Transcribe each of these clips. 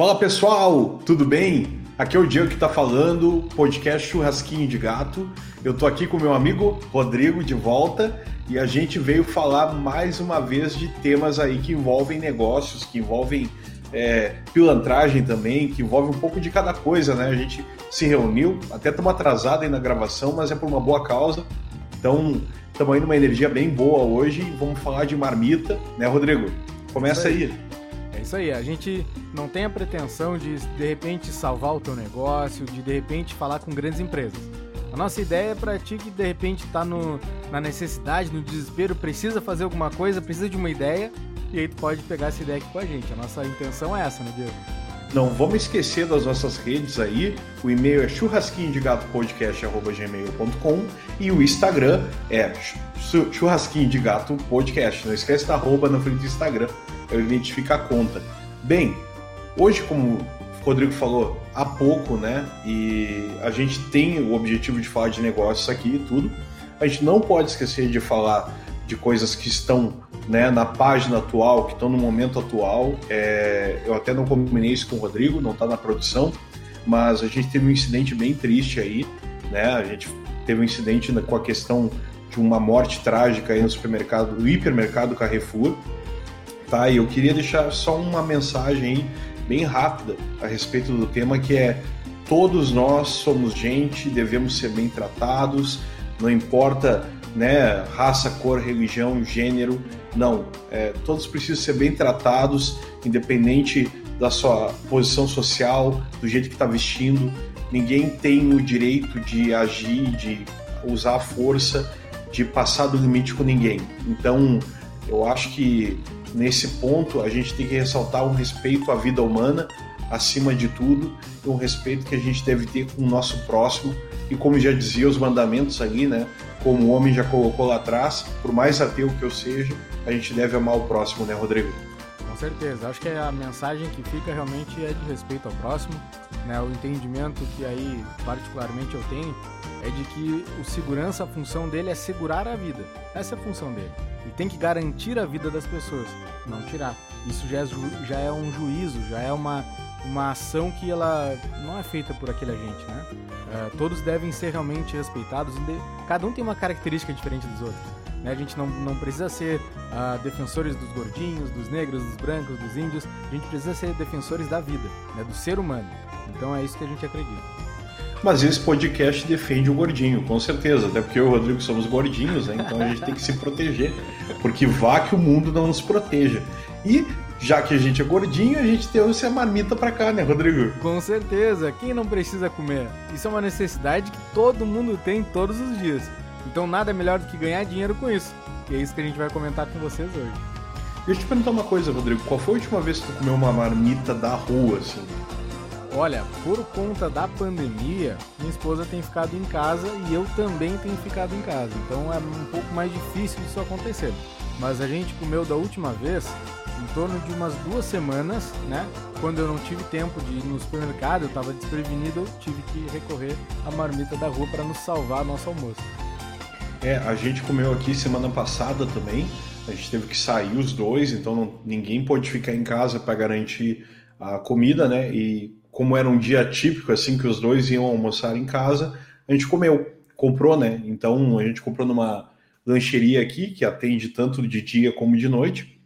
Fala pessoal, tudo bem? Aqui é o Diego que está falando, podcast Churrasquinho de Gato. Eu tô aqui com meu amigo Rodrigo de volta e a gente veio falar mais uma vez de temas aí que envolvem negócios, que envolvem é, pilantragem também, que envolve um pouco de cada coisa, né? A gente se reuniu, até estamos atrasados aí na gravação, mas é por uma boa causa. Então, estamos aí numa energia bem boa hoje. Vamos falar de marmita, né, Rodrigo? Começa aí. Isso aí, a gente não tem a pretensão de de repente salvar o teu negócio, de de repente falar com grandes empresas. A nossa ideia é para ti que de repente está na necessidade, no desespero, precisa fazer alguma coisa, precisa de uma ideia, e aí tu pode pegar essa ideia aqui com a gente. A nossa intenção é essa, né, Diego? Não vamos esquecer das nossas redes aí. O e-mail é churrasquinho de gato podcast@gmail.com e o Instagram é churrasquinho de gato podcast. Não esquece da arroba na frente do Instagram, eu identifico a conta. Bem, hoje como o Rodrigo falou há pouco, né? E a gente tem o objetivo de falar de negócios aqui e tudo. A gente não pode esquecer de falar de coisas que estão né, na página atual, que estão no momento atual. É, eu até não combinei isso com o Rodrigo, não está na produção, mas a gente teve um incidente bem triste aí, né? A gente teve um incidente com a questão de uma morte trágica aí no supermercado, no hipermercado Carrefour, tá? E eu queria deixar só uma mensagem bem rápida a respeito do tema que é todos nós somos gente, devemos ser bem tratados, não importa né, raça, cor, religião, gênero, não. É, todos precisam ser bem tratados, independente da sua posição social, do jeito que está vestindo. Ninguém tem o direito de agir, de usar a força, de passar do limite com ninguém. Então, eu acho que nesse ponto a gente tem que ressaltar um respeito à vida humana acima de tudo, e um respeito que a gente deve ter com o nosso próximo. E como já dizia os mandamentos ali, né? Como o homem já colocou lá atrás, por mais ateu que eu seja, a gente deve amar o próximo, né, Rodrigo? Com certeza. Acho que a mensagem que fica realmente é de respeito ao próximo. Né? O entendimento que aí, particularmente, eu tenho é de que o segurança, a função dele é segurar a vida. Essa é a função dele. Ele tem que garantir a vida das pessoas, não tirar. Isso já é, já é um juízo, já é uma, uma ação que ela não é feita por aquele agente, né? Uh, todos devem ser realmente respeitados. Cada um tem uma característica diferente dos outros. Né? A gente não, não precisa ser uh, defensores dos gordinhos, dos negros, dos brancos, dos índios. A gente precisa ser defensores da vida, né? do ser humano. Então é isso que a gente acredita. Mas esse podcast defende o gordinho, com certeza. Até porque eu e o Rodrigo somos gordinhos, né? Então a gente tem que se proteger. Porque vá que o mundo não nos proteja. E já que a gente é gordinho, a gente tem essa marmita pra cá, né, Rodrigo? Com certeza. Quem não precisa comer? Isso é uma necessidade que todo mundo tem todos os dias. Então nada melhor do que ganhar dinheiro com isso. E é isso que a gente vai comentar com vocês hoje. Deixa eu te perguntar uma coisa, Rodrigo. Qual foi a última vez que tu comeu uma marmita da rua, assim? Olha, por conta da pandemia, minha esposa tem ficado em casa e eu também tenho ficado em casa. Então é um pouco mais difícil disso acontecer. Mas a gente comeu da última vez em torno de umas duas semanas, né? Quando eu não tive tempo de ir no supermercado, eu estava desprevenido, eu tive que recorrer à marmita da rua para nos salvar nosso almoço. É, a gente comeu aqui semana passada também. A gente teve que sair os dois, então não, ninguém pôde ficar em casa para garantir a comida, né? E como era um dia típico, assim, que os dois iam almoçar em casa, a gente comeu, comprou, né? Então a gente comprou numa lancheria aqui, que atende tanto de dia como de noite.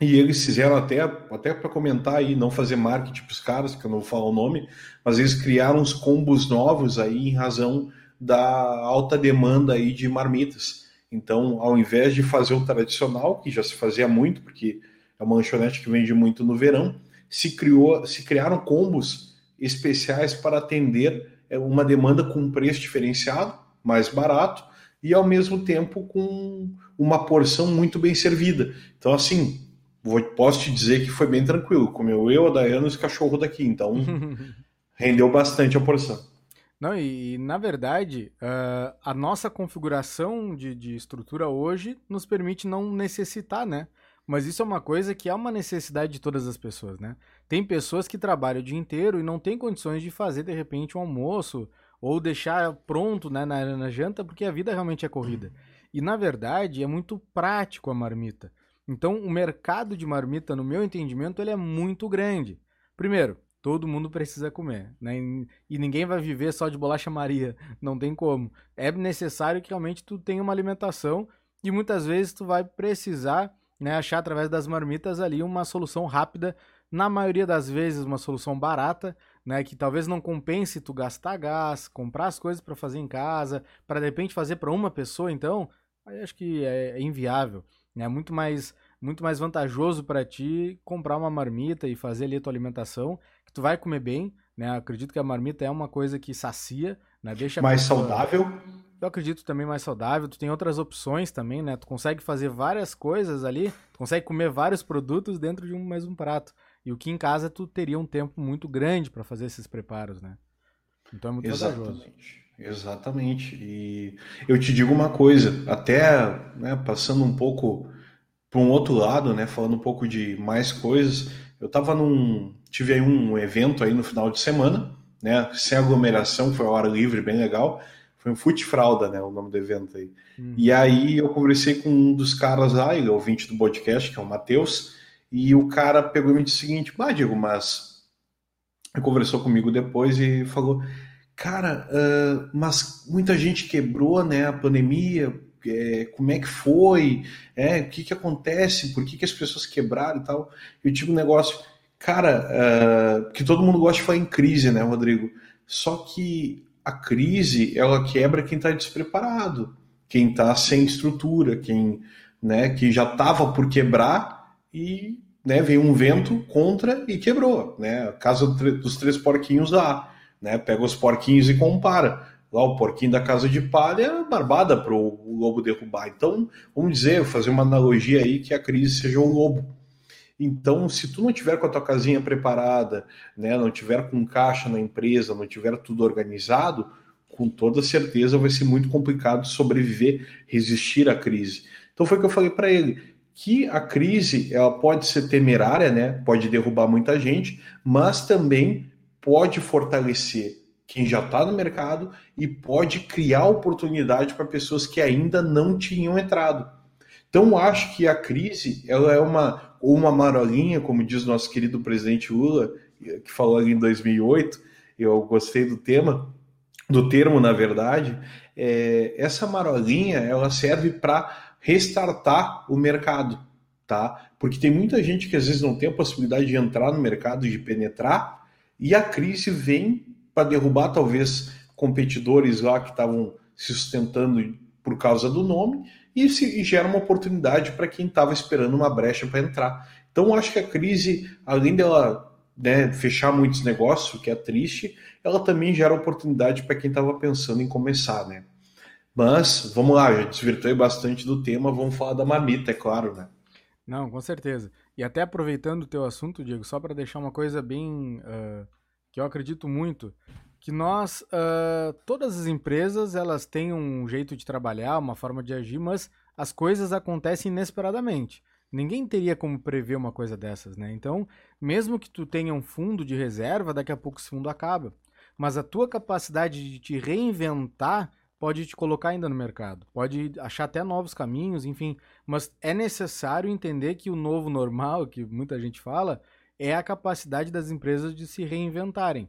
E eles fizeram até, até para comentar aí, não fazer marketing para os caras, que eu não vou falar o nome, mas eles criaram uns combos novos aí em razão da alta demanda aí de marmitas. Então, ao invés de fazer o tradicional, que já se fazia muito, porque é uma lanchonete que vende muito no verão, se, criou, se criaram combos especiais para atender é, uma demanda com um preço diferenciado, mais barato, e ao mesmo tempo com uma porção muito bem servida. Então, assim, vou, posso te dizer que foi bem tranquilo. Comeu eu, a Dayana e os cachorros daqui, então rendeu bastante a porção. Não, e, e na verdade, uh, a nossa configuração de, de estrutura hoje nos permite não necessitar, né? Mas isso é uma coisa que é uma necessidade de todas as pessoas, né? Tem pessoas que trabalham o dia inteiro e não têm condições de fazer, de repente, um almoço ou deixar pronto né, na, na janta, porque a vida realmente é corrida. E, na verdade, é muito prático a marmita. Então, o mercado de marmita, no meu entendimento, ele é muito grande. Primeiro, todo mundo precisa comer, né? E ninguém vai viver só de bolacha Maria, não tem como. É necessário que realmente tu tenha uma alimentação e muitas vezes tu vai precisar, né, achar através das marmitas ali uma solução rápida, na maioria das vezes uma solução barata, né, que talvez não compense tu gastar gás, comprar as coisas para fazer em casa, para de repente fazer para uma pessoa, então, aí acho que é, é inviável, né? Muito mais muito mais vantajoso para ti comprar uma marmita e fazer ali a tua alimentação, tu vai comer bem, né? Acredito que a marmita é uma coisa que sacia, né? Deixa mais pessoa... saudável. Eu acredito também mais saudável. Tu tem outras opções também, né? Tu consegue fazer várias coisas ali, tu consegue comer vários produtos dentro de um mesmo prato. E o que em casa tu teria um tempo muito grande para fazer esses preparos, né? Então é muito Exatamente. vantajoso. Exatamente. E eu te digo uma coisa, até né, passando um pouco para um outro lado, né, falando um pouco de mais coisas, eu tava num. Tive aí um evento aí no final de semana, né? Sem aglomeração, foi a hora livre, bem legal. Foi um Fute Fralda, né? O nome do evento aí. Uhum. E aí eu conversei com um dos caras lá, ele é ouvinte do podcast, que é o Matheus, e o cara pegou e me disse o seguinte: Ah, Diego, mas. Ele conversou comigo depois e falou: Cara, uh, mas muita gente quebrou, né? A pandemia, é, como é que foi, é, o que, que acontece, por que, que as pessoas quebraram e tal. Eu tive um negócio, cara, uh, que todo mundo gosta de falar em crise, né, Rodrigo? Só que a crise, ela quebra quem está despreparado, quem está sem estrutura, quem né, que já estava por quebrar e né, veio um vento contra e quebrou. Né? A casa dos três porquinhos lá. Né? Pega os porquinhos e compara lá o porquinho da casa de palha é barbada para o lobo derrubar. Então, vamos dizer, fazer uma analogia aí que a crise seja o lobo. Então, se tu não tiver com a tua casinha preparada, né, não tiver com caixa na empresa, não tiver tudo organizado, com toda certeza vai ser muito complicado sobreviver, resistir à crise. Então foi o que eu falei para ele, que a crise ela pode ser temerária, né, pode derrubar muita gente, mas também pode fortalecer quem já está no mercado e pode criar oportunidade para pessoas que ainda não tinham entrado. Então, acho que a crise ela é uma, ou uma marolinha, como diz nosso querido presidente Lula, que falou ali em 2008, eu gostei do tema, do termo, na verdade, é, essa marolinha ela serve para restartar o mercado, tá? Porque tem muita gente que às vezes não tem a possibilidade de entrar no mercado, de penetrar, e a crise vem para derrubar talvez competidores lá que estavam se sustentando por causa do nome e, se, e gera uma oportunidade para quem estava esperando uma brecha para entrar. Então, acho que a crise, além dela né, fechar muitos negócios, que é triste, ela também gera oportunidade para quem estava pensando em começar, né? Mas, vamos lá, já desvirtuei bastante do tema, vamos falar da marmita, é claro, né? Não, com certeza. E até aproveitando o teu assunto, Diego, só para deixar uma coisa bem uh, que eu acredito muito, que nós, uh, todas as empresas, elas têm um jeito de trabalhar, uma forma de agir, mas as coisas acontecem inesperadamente. Ninguém teria como prever uma coisa dessas, né? Então, mesmo que tu tenha um fundo de reserva, daqui a pouco esse fundo acaba. Mas a tua capacidade de te reinventar pode te colocar ainda no mercado, pode achar até novos caminhos, enfim. Mas é necessário entender que o novo normal, que muita gente fala, é a capacidade das empresas de se reinventarem.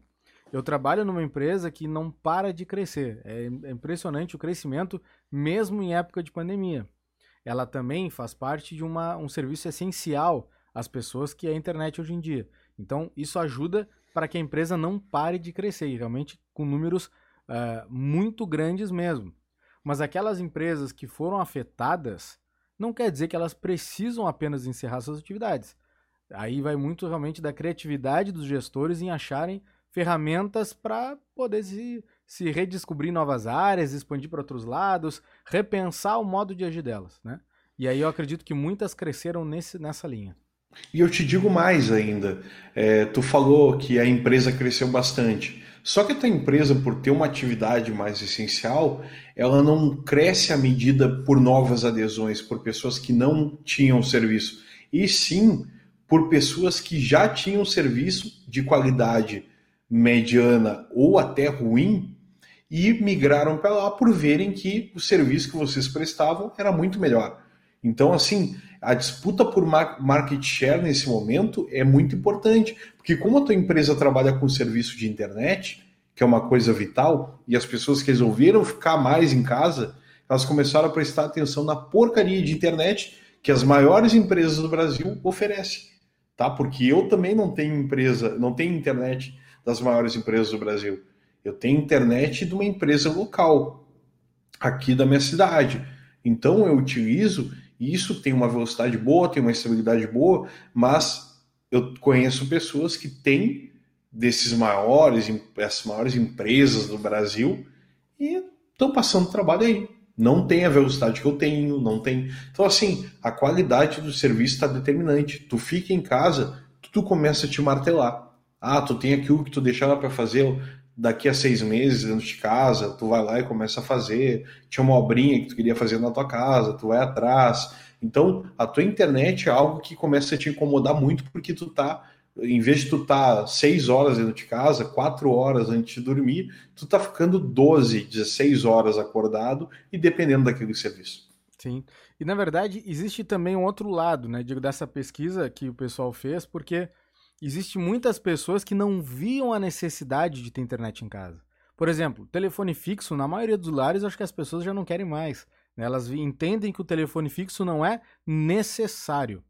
Eu trabalho numa empresa que não para de crescer. É, é impressionante o crescimento, mesmo em época de pandemia. Ela também faz parte de uma, um serviço essencial às pessoas que é a internet hoje em dia. Então, isso ajuda para que a empresa não pare de crescer, realmente com números uh, muito grandes mesmo. Mas aquelas empresas que foram afetadas, não quer dizer que elas precisam apenas encerrar suas atividades. Aí vai muito realmente da criatividade dos gestores em acharem ferramentas para poder se, se redescobrir novas áreas, expandir para outros lados, repensar o modo de agir delas, né? E aí eu acredito que muitas cresceram nesse, nessa linha. E eu te digo mais ainda, é, tu falou que a empresa cresceu bastante. Só que a tua empresa, por ter uma atividade mais essencial, ela não cresce à medida por novas adesões, por pessoas que não tinham serviço, e sim por pessoas que já tinham serviço de qualidade mediana ou até ruim e migraram para lá por verem que o serviço que vocês prestavam era muito melhor. Então, assim, a disputa por market share nesse momento é muito importante, porque como a tua empresa trabalha com serviço de internet, que é uma coisa vital, e as pessoas que resolveram ficar mais em casa, elas começaram a prestar atenção na porcaria de internet que as maiores empresas do Brasil oferecem, tá? Porque eu também não tenho empresa, não tenho internet das maiores empresas do Brasil. Eu tenho internet de uma empresa local aqui da minha cidade. Então eu utilizo e isso tem uma velocidade boa, tem uma estabilidade boa, mas eu conheço pessoas que têm desses maiores, essas maiores empresas do Brasil e estão passando trabalho aí. Não tem a velocidade que eu tenho, não tem. Então, assim, a qualidade do serviço está determinante. Tu fica em casa, tu começa a te martelar. Ah, tu tem aquilo que tu deixava para fazer daqui a seis meses dentro de casa, tu vai lá e começa a fazer. Tinha uma obrinha que tu queria fazer na tua casa, tu vai atrás. Então, a tua internet é algo que começa a te incomodar muito porque tu tá, em vez de tu tá seis horas dentro de casa, quatro horas antes de dormir, tu tá ficando 12, 16 horas acordado e dependendo daquele serviço. Sim. E na verdade, existe também um outro lado, né, digo, dessa pesquisa que o pessoal fez, porque existe muitas pessoas que não viam a necessidade de ter internet em casa. Por exemplo, telefone fixo, na maioria dos lares, acho que as pessoas já não querem mais. Né? Elas entendem que o telefone fixo não é necessário.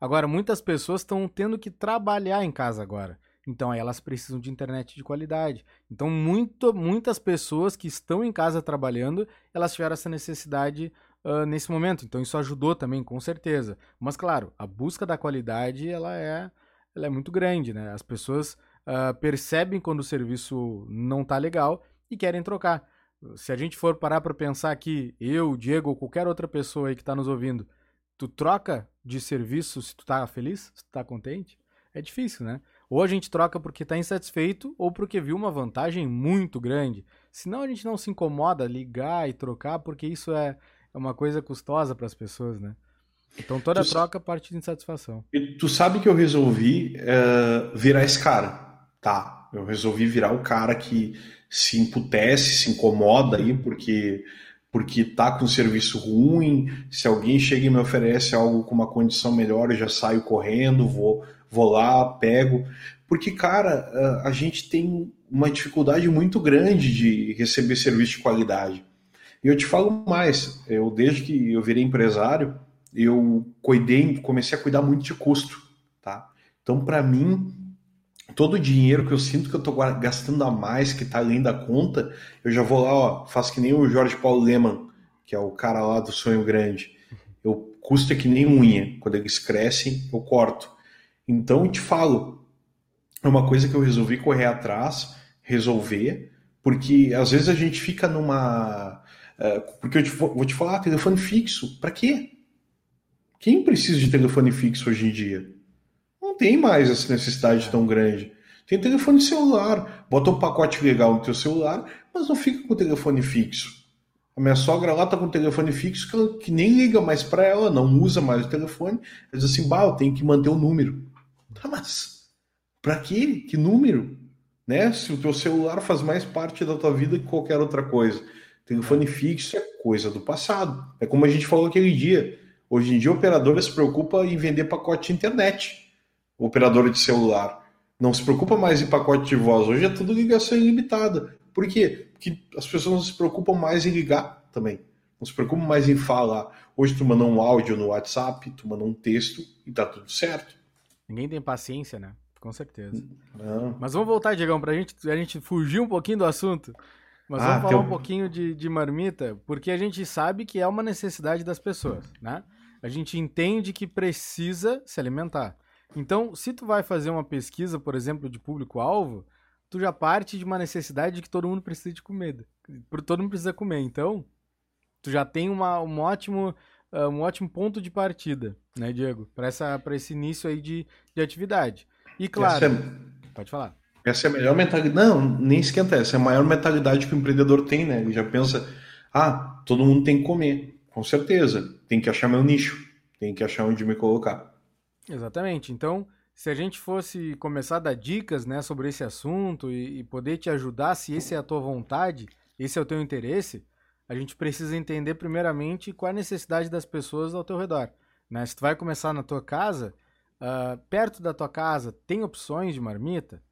Agora, muitas pessoas estão tendo que trabalhar em casa agora. Então, elas precisam de internet de qualidade. Então, muito, muitas pessoas que estão em casa trabalhando, elas tiveram essa necessidade uh, nesse momento. Então, isso ajudou também, com certeza. Mas, claro, a busca da qualidade, ela é ela é muito grande, né? As pessoas uh, percebem quando o serviço não está legal e querem trocar. Se a gente for parar para pensar aqui, eu, Diego ou qualquer outra pessoa aí que está nos ouvindo, tu troca de serviço se tu tá feliz, se tu tá contente? É difícil, né? Ou a gente troca porque está insatisfeito ou porque viu uma vantagem muito grande. Senão a gente não se incomoda ligar e trocar porque isso é, é uma coisa custosa para as pessoas, né? Então toda tu troca parte de insatisfação. E tu sabe que eu resolvi uh, virar esse cara, tá? Eu resolvi virar o cara que se imputece, se incomoda aí porque porque tá com serviço ruim. Se alguém chega e me oferece algo com uma condição melhor, eu já saio correndo, vou vou lá, pego. Porque cara, a gente tem uma dificuldade muito grande de receber serviço de qualidade. E eu te falo mais, eu desde que eu virei empresário, eu cuidei, comecei a cuidar muito de custo, tá? Então, para mim, todo o dinheiro que eu sinto que eu estou gastando a mais, que está além da conta, eu já vou lá, ó, faço que nem o Jorge Paulo Leman, que é o cara lá do Sonho Grande. Eu custo é que nem unha. Quando eles crescem, eu corto. Então, eu te falo, é uma coisa que eu resolvi correr atrás, resolver, porque às vezes a gente fica numa. Uh, porque eu te, vou te falar, telefone fixo, para quê? Quem precisa de telefone fixo hoje em dia? Não tem mais essa necessidade tão grande. Tem telefone celular, bota um pacote legal no teu celular, mas não fica com o telefone fixo. A minha sogra lá tá com o telefone fixo que, ela, que nem liga mais para ela, não usa mais o telefone. Ela diz assim, bah, eu tenho que manter o número. Tá, mas para quê? Que número? Né? Se o teu celular faz mais parte da tua vida que qualquer outra coisa. Telefone fixo é coisa do passado. É como a gente falou aquele dia. Hoje em dia, a operadora se preocupa em vender pacote de internet. O operador de celular não se preocupa mais em pacote de voz. Hoje é tudo ligação ilimitada. Por quê? Porque as pessoas não se preocupam mais em ligar também. Não se preocupam mais em falar. Hoje tu manda um áudio no WhatsApp, tu manda um texto e tá tudo certo. Ninguém tem paciência, né? Com certeza. Não. Mas vamos voltar, Diegão, pra gente, a gente fugir um pouquinho do assunto. Mas ah, vamos falar um pouquinho de, de marmita, porque a gente sabe que é uma necessidade das pessoas, né? A gente entende que precisa se alimentar. Então, se tu vai fazer uma pesquisa, por exemplo, de público-alvo, tu já parte de uma necessidade de que todo mundo precisa de comida. Todo mundo precisa comer. Então, tu já tem uma, um, ótimo, uh, um ótimo ponto de partida, né, Diego? Para esse início aí de, de atividade. E claro. É... Pode falar. Essa é a melhor mentalidade. Não, nem esquenta. Essa é a maior mentalidade que o empreendedor tem, né? Ele já pensa, ah, todo mundo tem que comer. Com certeza. Tem que achar meu nicho. Tem que achar onde me colocar. Exatamente. Então, se a gente fosse começar a dar dicas né, sobre esse assunto e, e, poder te ajudar, se esse é a tua vontade, esse é o teu interesse, a gente precisa entender primeiramente qual é a necessidade das pessoas ao teu redor. Né? Se tu vai começar na tua casa, uh, perto da tua casa tem opções de marmita,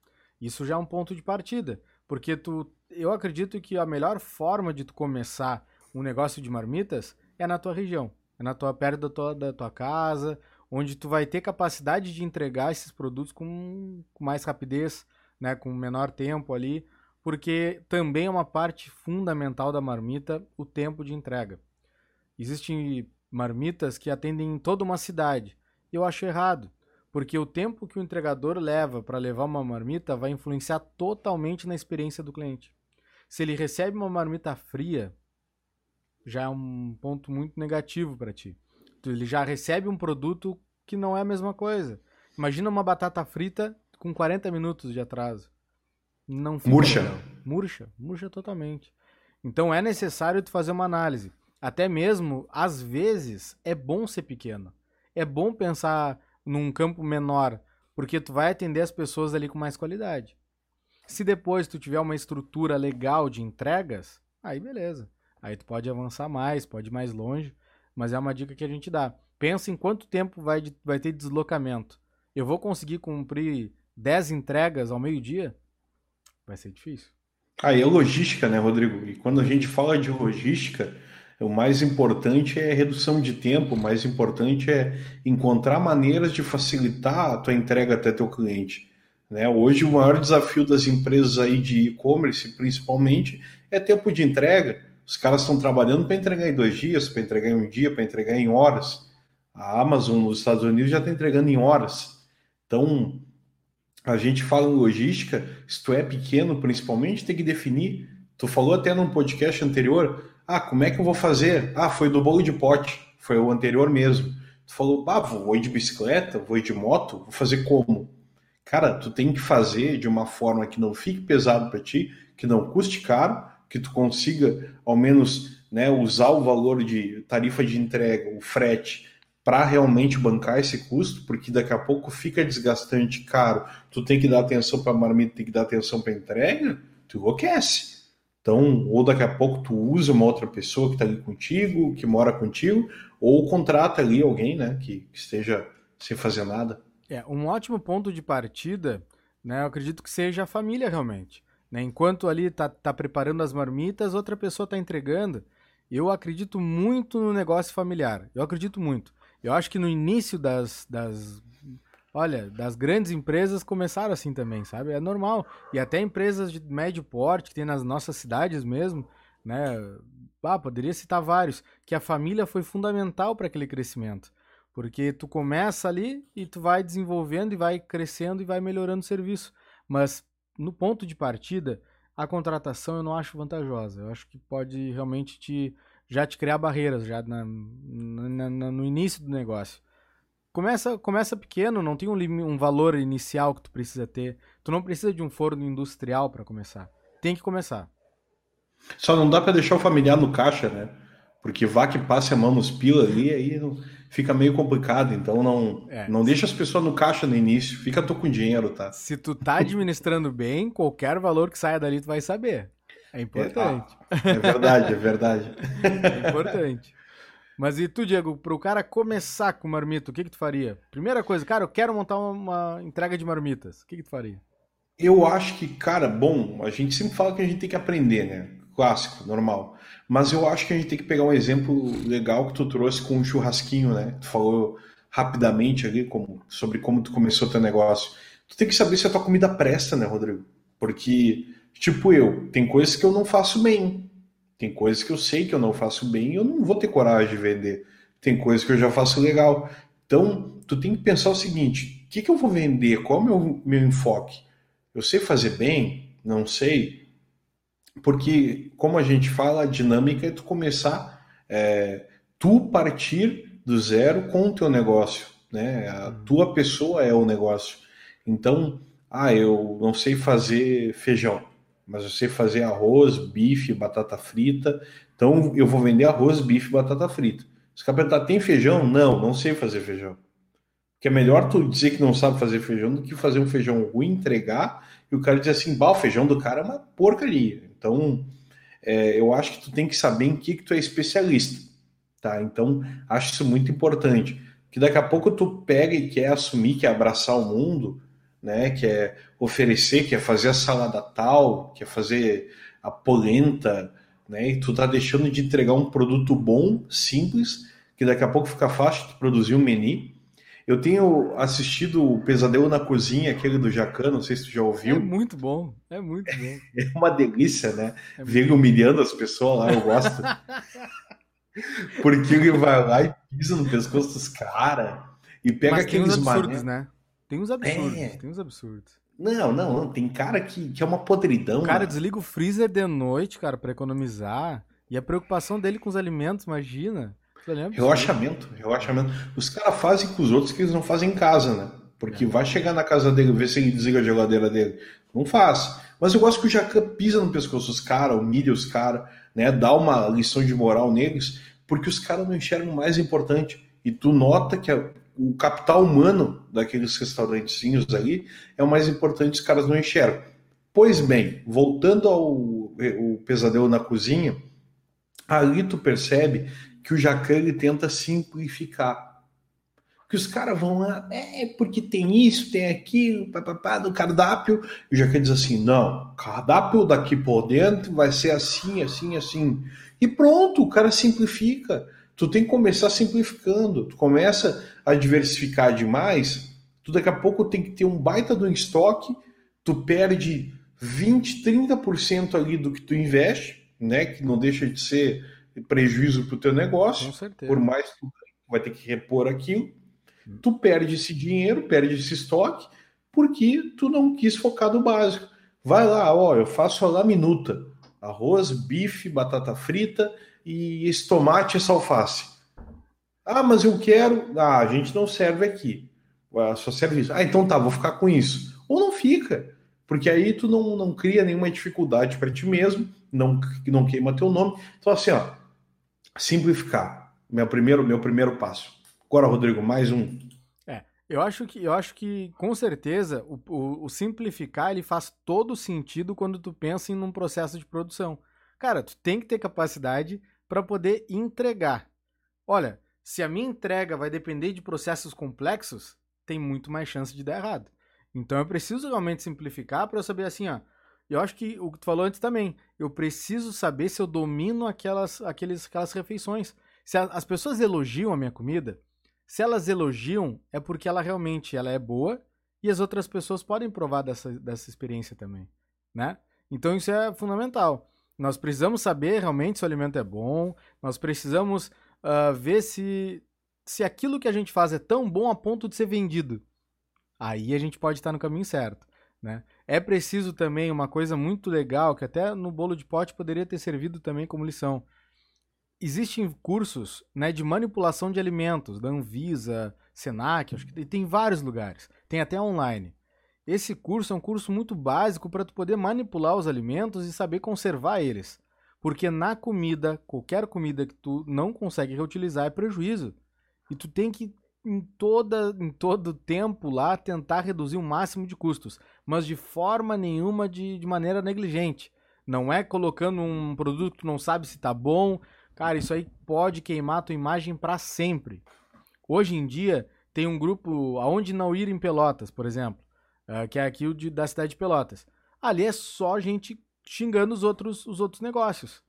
isso já é um ponto de partida. Porque tu, eu acredito que a melhor forma de tu começar um negócio de marmitas é na tua região. É na tua, perto da tua, da tua casa, onde tu vai ter capacidade de entregar esses produtos com, com mais rapidez, né, com menor tempo ali, porque também é uma parte fundamental da marmita o tempo de entrega. Existem marmitas que atendem toda uma cidade. Eu acho errado, porque o tempo que o entregador leva para levar uma marmita vai influenciar totalmente na experiência do cliente. Se ele recebe uma marmita fria, já é um ponto muito negativo para ti. Ele já recebe um produto que não é a mesma coisa. Imagina uma batata frita com 40 minutos de atraso. Não fica murcha. Legal. Murcha, murcha totalmente. Então é necessário tu fazer uma análise. Até mesmo, às vezes, é bom ser pequeno. É bom pensar num campo menor, porque tu vai atender as pessoas ali com mais qualidade. Se depois tu tiver uma estrutura legal de entregas, aí beleza. Aí tu pode avançar mais, pode ir mais longe, mas é uma dica que a gente dá. Pensa em quanto tempo vai, vai ter deslocamento. Eu vou conseguir cumprir 10 entregas ao meio-dia? Vai ser difícil. Aí é logística, né, Rodrigo? E quando a gente fala de logística, o mais importante é redução de tempo, o mais importante é encontrar maneiras de facilitar a tua entrega até teu cliente. Né? Hoje o maior desafio das empresas aí de e-commerce, principalmente, é tempo de entrega. Os caras estão trabalhando para entregar em dois dias, para entregar em um dia, para entregar em horas. A Amazon nos Estados Unidos já está entregando em horas. Então, a gente fala em logística, se tu é pequeno, principalmente, tem que definir. Tu falou até num podcast anterior, ah, como é que eu vou fazer? Ah, foi do bolo de pote, foi o anterior mesmo. Tu falou, ah, vou ir de bicicleta, vou ir de moto, vou fazer como? Cara, tu tem que fazer de uma forma que não fique pesado para ti, que não custe caro, que tu consiga ao menos né, usar o valor de tarifa de entrega, o frete, para realmente bancar esse custo, porque daqui a pouco fica desgastante, caro. Tu tem que dar atenção para a marmita, tem que dar atenção para a entrega, tu enlouquece. Então, ou daqui a pouco tu usa uma outra pessoa que está ali contigo, que mora contigo, ou contrata ali alguém, né, que, que esteja sem fazer nada. É, um ótimo ponto de partida, né, eu acredito que seja a família realmente. Né? Enquanto ali tá, tá preparando as marmitas, outra pessoa está entregando. Eu acredito muito no negócio familiar. Eu acredito muito. Eu acho que no início das, das olha, das grandes empresas começaram assim também, sabe? É normal. E até empresas de médio porte que tem nas nossas cidades mesmo, né? Ah, poderia citar vários, que a família foi fundamental para aquele crescimento. Porque tu começa ali e tu vai desenvolvendo e vai crescendo e vai melhorando o serviço. Mas no ponto de partida, a contratação eu não acho vantajosa. Eu acho que pode realmente te já te criar barreiras já na, na, na, no início do negócio. Começa, começa pequeno, não tem um, um valor inicial que tu precisa ter. Tu não precisa de um forno industrial para começar. Tem que começar. Só não dá para deixar o familiar no caixa, né? Porque vá que passe a mão nos pila ali, aí fica meio complicado. Então não, é. não deixa as pessoas no caixa no início. Fica tu com dinheiro, tá? Se tu tá administrando bem, qualquer valor que saia dali tu vai saber. É importante. É, é verdade, é verdade. é importante. Mas e tu, Diego, para o cara começar com marmita, o que que tu faria? Primeira coisa, cara, eu quero montar uma, uma entrega de marmitas. O que que tu faria? Eu acho que, cara, bom, a gente sempre fala que a gente tem que aprender, né? Clássico, normal. Mas eu acho que a gente tem que pegar um exemplo legal que tu trouxe com o churrasquinho, né? Tu falou rapidamente ali como, sobre como tu começou teu negócio. Tu tem que saber se a tua comida presta, né, Rodrigo? Porque Tipo eu, tem coisas que eu não faço bem. Tem coisas que eu sei que eu não faço bem e eu não vou ter coragem de vender. Tem coisas que eu já faço legal. Então, tu tem que pensar o seguinte: o que, que eu vou vender? Qual é o meu, meu enfoque? Eu sei fazer bem? Não sei. Porque, como a gente fala, a dinâmica é tu começar, é, tu partir do zero com o teu negócio. Né? A tua pessoa é o negócio. Então, ah, eu não sei fazer feijão mas eu sei fazer arroz, bife, batata frita. Então eu vou vender arroz, bife, batata frita. Se perguntar, tem feijão? Não, não sei fazer feijão. Porque é melhor tu dizer que não sabe fazer feijão do que fazer um feijão ruim, entregar, e o cara dizer assim, bah, o feijão do cara é uma porcaria. Então, é, eu acho que tu tem que saber em que, que tu é especialista, tá? Então, acho isso muito importante. Que daqui a pouco tu pega e quer assumir, quer abraçar o mundo, né? Quer oferecer, quer fazer a salada tal, quer fazer a polenta, né? E tu tá deixando de entregar um produto bom, simples, que daqui a pouco fica fácil de produzir um menu. Eu tenho assistido o Pesadelo na Cozinha, aquele do Jacan, não sei se tu já ouviu. É muito bom, é muito bom. É uma delícia, né? É Ver ele humilhando as pessoas lá, eu gosto. Porque ele vai lá e pisa no pescoço dos caras e pega Mas aqueles tem uns absurdos, mané. né? Tem uns absurdos, é. tem uns absurdos. Não, não, não, tem cara que, que é uma podridão. Cara mano. desliga o freezer de noite, cara, para economizar. E a preocupação dele com os alimentos, imagina. Relaxamento, relaxamento. Os caras fazem com os outros que eles não fazem em casa, né? Porque é. vai chegar na casa dele, ver se ele desliga a geladeira dele. Não faz. Mas eu gosto que o Jacan pisa no pescoço dos caras, humilha os caras, né? Dá uma lição de moral neles, porque os caras não enxergam o mais importante. E tu nota que a, o capital humano daqueles restaurantezinhos ali é o mais importante, os caras não enxergam. Pois bem, voltando ao o pesadelo na cozinha, ali tu percebe que o Jacan tenta simplificar. Que os caras vão lá, é porque tem isso, tem aquilo, papapá, do cardápio. E o Jacan diz assim: não, cardápio daqui por dentro vai ser assim, assim, assim. E pronto, o cara simplifica. Tu tem que começar simplificando. Tu começa a diversificar demais, tu daqui a pouco tem que ter um baita do estoque, tu perde 20, 30% ali do que tu investe, né? Que não deixa de ser prejuízo para o teu negócio, por mais que tu vai ter que repor aquilo, tu perde esse dinheiro, perde esse estoque, porque tu não quis focar no básico. Vai lá, ó, eu faço a laminuta, arroz, bife, batata frita e esse tomate e essa alface. Ah, mas eu quero. Ah, a gente não serve aqui. Só serve isso. Ah, então tá, vou ficar com isso. Ou não fica, porque aí tu não, não cria nenhuma dificuldade para ti mesmo, não, não queima teu nome. Então, assim, ó, simplificar. Meu primeiro, meu primeiro passo. Agora, Rodrigo, mais um. É, eu acho que, eu acho que com certeza, o, o, o simplificar ele faz todo sentido quando tu pensa em um processo de produção. Cara, tu tem que ter capacidade para poder entregar. Olha, se a minha entrega vai depender de processos complexos, tem muito mais chance de dar errado. Então eu preciso realmente simplificar para eu saber assim, ó, eu acho que o que tu falou antes também. Eu preciso saber se eu domino aquelas, aqueles, aquelas refeições. Se a, as pessoas elogiam a minha comida, se elas elogiam, é porque ela realmente ela é boa e as outras pessoas podem provar dessa, dessa experiência também, né? Então isso é fundamental. Nós precisamos saber realmente se o alimento é bom, nós precisamos uh, ver se, se aquilo que a gente faz é tão bom a ponto de ser vendido. Aí a gente pode estar no caminho certo. Né? É preciso também uma coisa muito legal, que até no bolo de pote poderia ter servido também como lição. Existem cursos né, de manipulação de alimentos, da Anvisa, Senac, acho que tem vários lugares. Tem até online. Esse curso é um curso muito básico para tu poder manipular os alimentos e saber conservar eles. Porque na comida, qualquer comida que tu não consegue reutilizar é prejuízo. E tu tem que em, toda, em todo tempo lá tentar reduzir o máximo de custos, mas de forma nenhuma de, de maneira negligente. Não é colocando um produto que tu não sabe se tá bom. Cara, isso aí pode queimar a tua imagem para sempre. Hoje em dia, tem um grupo aonde não ir em Pelotas, por exemplo, uh, que é aqui o de, da cidade de Pelotas. Ali é só gente xingando os outros, os outros negócios.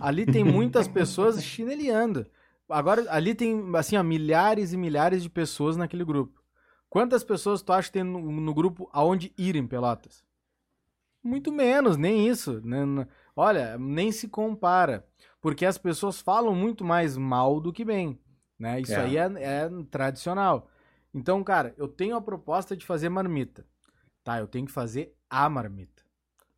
Ali tem muitas pessoas chineleando. Agora, ali tem, assim, ó, milhares e milhares de pessoas naquele grupo. Quantas pessoas tu acha que tem no, no grupo aonde ir em Pelotas? Muito menos, nem isso. Né? Olha, nem se compara. Porque as pessoas falam muito mais mal do que bem. Né? Isso é. aí é, é tradicional. Então, cara, eu tenho a proposta de fazer marmita. Tá, eu tenho que fazer a marmita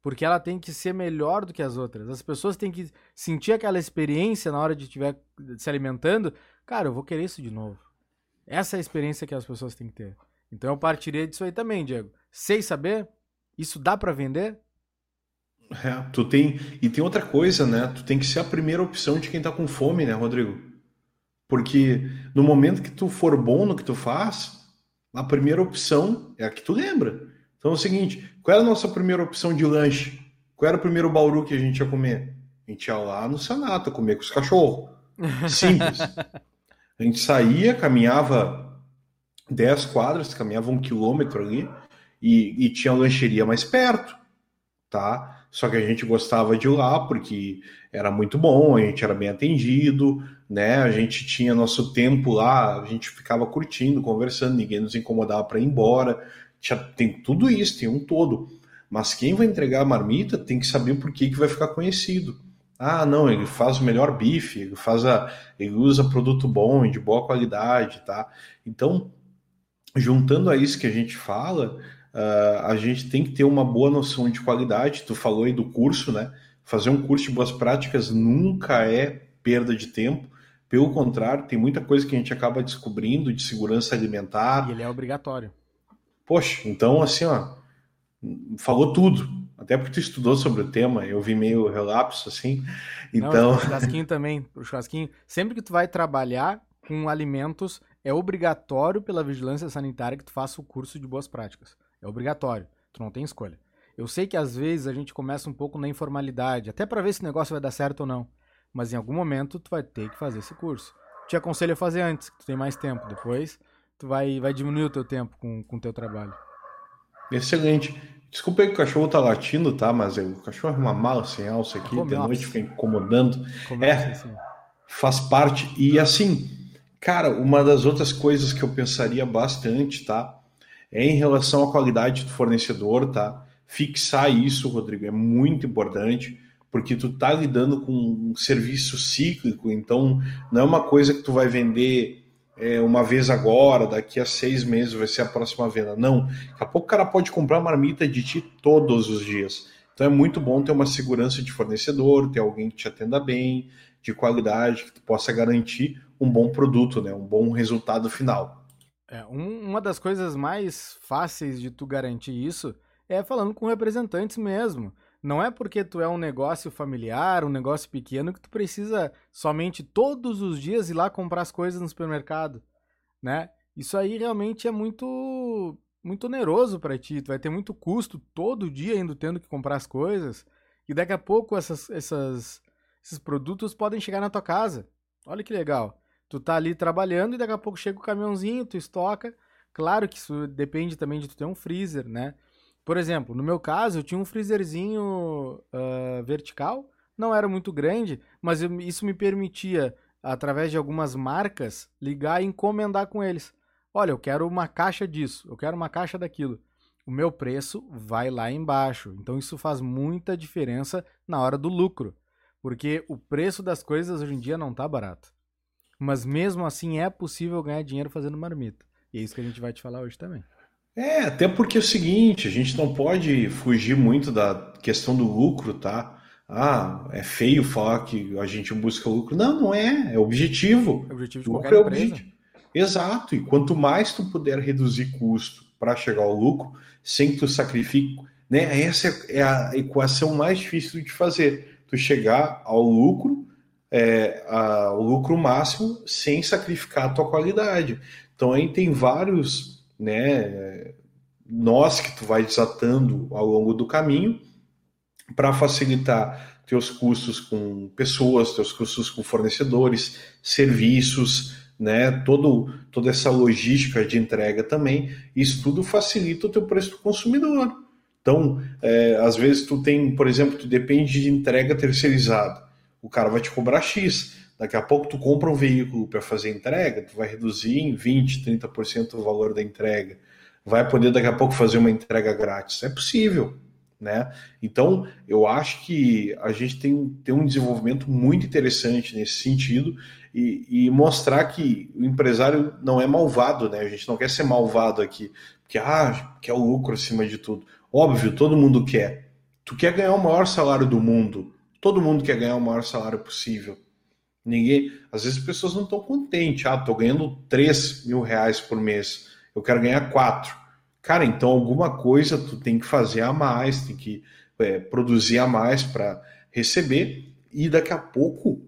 porque ela tem que ser melhor do que as outras. As pessoas têm que sentir aquela experiência na hora de estiver se alimentando. Cara, eu vou querer isso de novo. Essa é a experiência que as pessoas têm que ter. Então eu partiria disso aí também, Diego. Sei saber? Isso dá para vender? É, tu tem e tem outra coisa, né? Tu tem que ser a primeira opção de quem tá com fome, né, Rodrigo? Porque no momento que tu for bom no que tu faz, a primeira opção é a que tu lembra. Então é o seguinte, qual era a nossa primeira opção de lanche? Qual era o primeiro bauru que a gente ia comer? A gente ia lá no Sanata comer com os cachorros. Simples. A gente saía, caminhava 10 quadras, caminhava um quilômetro ali e, e tinha lancheria mais perto, tá? Só que a gente gostava de ir lá porque era muito bom, a gente era bem atendido, né? A gente tinha nosso tempo lá, a gente ficava curtindo, conversando, ninguém nos incomodava para ir embora. Tinha, tem tudo isso, tem um todo. Mas quem vai entregar a marmita tem que saber por que, que vai ficar conhecido. Ah, não, ele faz o melhor bife, ele faz a, ele usa produto bom, de boa qualidade, tá? Então, juntando a isso que a gente fala, uh, a gente tem que ter uma boa noção de qualidade. Tu falou aí do curso, né? Fazer um curso de boas práticas nunca é perda de tempo. Pelo contrário, tem muita coisa que a gente acaba descobrindo de segurança alimentar. E ele é obrigatório. Poxa, então assim, ó, falou tudo. Até porque tu estudou sobre o tema, eu vi meio relapso assim. Então. Não, o churrasquinho também. O churrasquinho, sempre que tu vai trabalhar com alimentos, é obrigatório pela vigilância sanitária que tu faça o curso de boas práticas. É obrigatório. Tu não tem escolha. Eu sei que às vezes a gente começa um pouco na informalidade, até para ver se o negócio vai dar certo ou não. Mas em algum momento tu vai ter que fazer esse curso. Te aconselho a fazer antes, que tu tem mais tempo. Depois tu vai, vai diminuir o teu tempo com o teu trabalho. Excelente. Desculpa aí que o cachorro tá latindo, tá? Mas o cachorro é uma mala sem alça aqui, de noite fica incomodando. é, assim. faz parte. E assim, cara, uma das outras coisas que eu pensaria bastante, tá? É em relação à qualidade do fornecedor, tá? Fixar isso, Rodrigo, é muito importante, porque tu tá lidando com um serviço cíclico, então não é uma coisa que tu vai vender é, uma vez agora, daqui a seis meses vai ser a próxima venda. Não, daqui a pouco o cara pode comprar marmita de ti todos os dias. Então é muito bom ter uma segurança de fornecedor, ter alguém que te atenda bem, de qualidade, que possa garantir um bom produto, né? um bom resultado final. É, um, uma das coisas mais fáceis de tu garantir isso é falando com representantes mesmo. Não é porque tu é um negócio familiar, um negócio pequeno, que tu precisa somente todos os dias ir lá comprar as coisas no supermercado, né? Isso aí realmente é muito muito oneroso para ti. Tu vai ter muito custo todo dia indo tendo que comprar as coisas. E daqui a pouco essas, essas, esses produtos podem chegar na tua casa. Olha que legal. Tu tá ali trabalhando e daqui a pouco chega o caminhãozinho, tu estoca. Claro que isso depende também de tu ter um freezer, né? Por exemplo, no meu caso, eu tinha um freezerzinho uh, vertical, não era muito grande, mas eu, isso me permitia, através de algumas marcas, ligar e encomendar com eles. Olha, eu quero uma caixa disso, eu quero uma caixa daquilo. O meu preço vai lá embaixo. Então isso faz muita diferença na hora do lucro, porque o preço das coisas hoje em dia não está barato. Mas mesmo assim é possível ganhar dinheiro fazendo marmita. E é isso que a gente vai te falar hoje também. É, até porque é o seguinte, a gente não pode fugir muito da questão do lucro, tá? Ah, é feio falar que a gente busca lucro. Não, não é, é objetivo. É objetivo de lucro qualquer é objetivo. Exato, e quanto mais tu puder reduzir custo para chegar ao lucro, sem que tu sacrifique, né? Essa é a equação mais difícil de fazer. Tu chegar ao lucro é, a, o lucro máximo sem sacrificar a tua qualidade. Então aí tem vários né, nós que tu vai desatando ao longo do caminho para facilitar teus custos com pessoas, teus custos com fornecedores, serviços, né, todo, toda essa logística de entrega também, isso tudo facilita o teu preço do consumidor. Então, é, às vezes tu tem, por exemplo, tu depende de entrega terceirizada o cara vai te cobrar X. Daqui a pouco tu compra um veículo para fazer entrega, tu vai reduzir em 20, 30% o valor da entrega. Vai poder daqui a pouco fazer uma entrega grátis. É possível, né? Então, eu acho que a gente tem, tem um desenvolvimento muito interessante nesse sentido e, e, mostrar que o empresário não é malvado, né? A gente não quer ser malvado aqui, porque ah, quer o lucro acima de tudo. Óbvio, todo mundo quer. Tu quer ganhar o maior salário do mundo, Todo mundo quer ganhar o maior salário possível. Ninguém, às vezes as pessoas não estão contentes. Ah, estou ganhando 3 mil reais por mês. Eu quero ganhar 4. Cara, então alguma coisa tu tem que fazer a mais, tem que é, produzir a mais para receber. E daqui a pouco,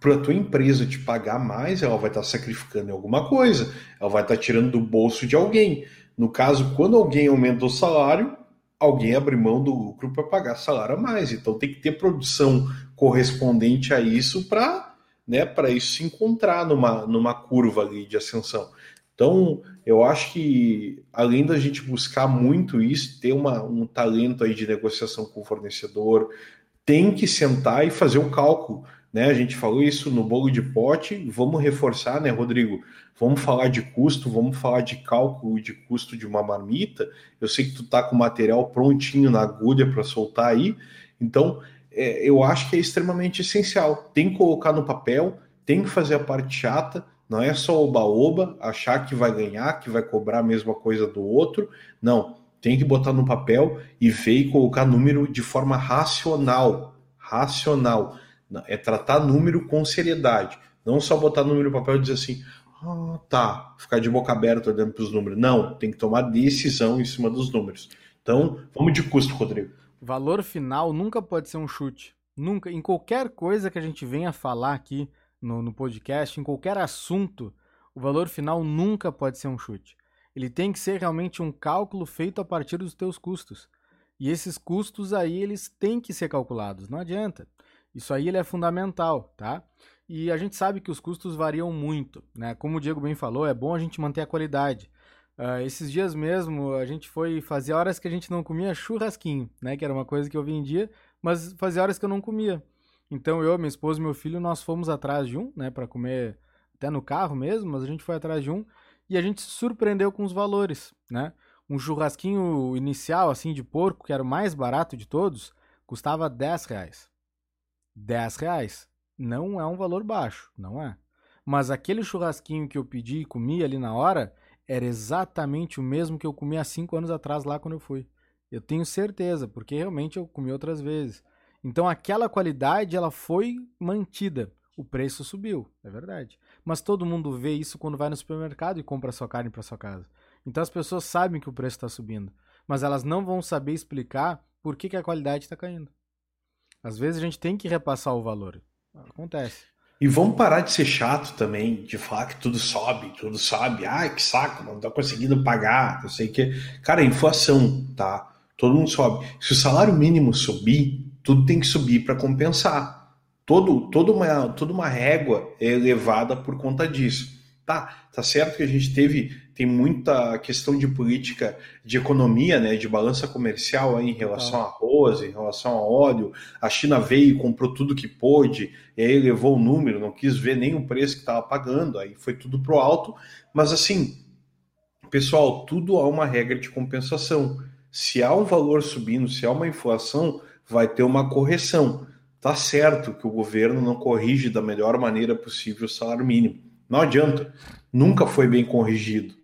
para a tua empresa te pagar mais, ela vai estar tá sacrificando alguma coisa. Ela vai estar tá tirando do bolso de alguém. No caso, quando alguém aumenta o salário, alguém abrir mão do lucro para pagar salário a mais. Então tem que ter produção correspondente a isso para né, isso se encontrar numa, numa curva ali de ascensão. Então, eu acho que além da gente buscar muito isso, ter uma, um talento aí de negociação com o fornecedor, tem que sentar e fazer o cálculo. Né? A gente falou isso no bolo de pote, vamos reforçar, né, Rodrigo? Vamos falar de custo, vamos falar de cálculo de custo de uma marmita. Eu sei que tu tá com o material prontinho na agulha para soltar aí, então é, eu acho que é extremamente essencial. Tem que colocar no papel, tem que fazer a parte chata, não é só oba-oba, achar que vai ganhar, que vai cobrar a mesma coisa do outro. Não, tem que botar no papel e ver e colocar número de forma racional. Racional. É tratar número com seriedade. Não só botar número no papel e dizer assim, ah, tá, ficar de boca aberta olhando para os números. Não, tem que tomar decisão em cima dos números. Então, vamos de custo, Rodrigo. Valor final nunca pode ser um chute. Nunca. Em qualquer coisa que a gente venha falar aqui no, no podcast, em qualquer assunto, o valor final nunca pode ser um chute. Ele tem que ser realmente um cálculo feito a partir dos teus custos. E esses custos aí, eles têm que ser calculados, não adianta. Isso aí ele é fundamental, tá? E a gente sabe que os custos variam muito, né? Como o Diego bem falou, é bom a gente manter a qualidade. Uh, esses dias mesmo a gente foi fazer horas que a gente não comia churrasquinho, né? Que era uma coisa que eu vendia, mas fazia horas que eu não comia. Então eu, minha esposa e meu filho, nós fomos atrás de um, né? Para comer até no carro mesmo, mas a gente foi atrás de um e a gente se surpreendeu com os valores, né? Um churrasquinho inicial, assim, de porco, que era o mais barato de todos, custava 10 reais. 10 reais não é um valor baixo, não é. Mas aquele churrasquinho que eu pedi e comi ali na hora era exatamente o mesmo que eu comi há cinco anos atrás lá quando eu fui. Eu tenho certeza, porque realmente eu comi outras vezes. Então aquela qualidade ela foi mantida. O preço subiu, é verdade. Mas todo mundo vê isso quando vai no supermercado e compra sua carne para sua casa. Então as pessoas sabem que o preço está subindo, mas elas não vão saber explicar por que, que a qualidade está caindo. Às vezes a gente tem que repassar o valor. Acontece. E vamos parar de ser chato também, de falar que tudo sobe, tudo sobe. Ai, que saco, não tá conseguindo pagar, não sei que. Cara, inflação, tá? Todo mundo sobe. Se o salário mínimo subir, tudo tem que subir para compensar. Todo, toda, uma, toda uma régua é elevada por conta disso. Tá, tá certo que a gente teve tem muita questão de política de economia, né, de balança comercial aí em relação a arroz, em relação a óleo. A China veio e comprou tudo que pôde, e aí levou o número, não quis ver nem o preço que estava pagando, aí foi tudo pro alto. Mas assim, pessoal, tudo há uma regra de compensação. Se há um valor subindo, se há uma inflação, vai ter uma correção. Tá certo que o governo não corrige da melhor maneira possível o salário mínimo. Não adianta, nunca foi bem corrigido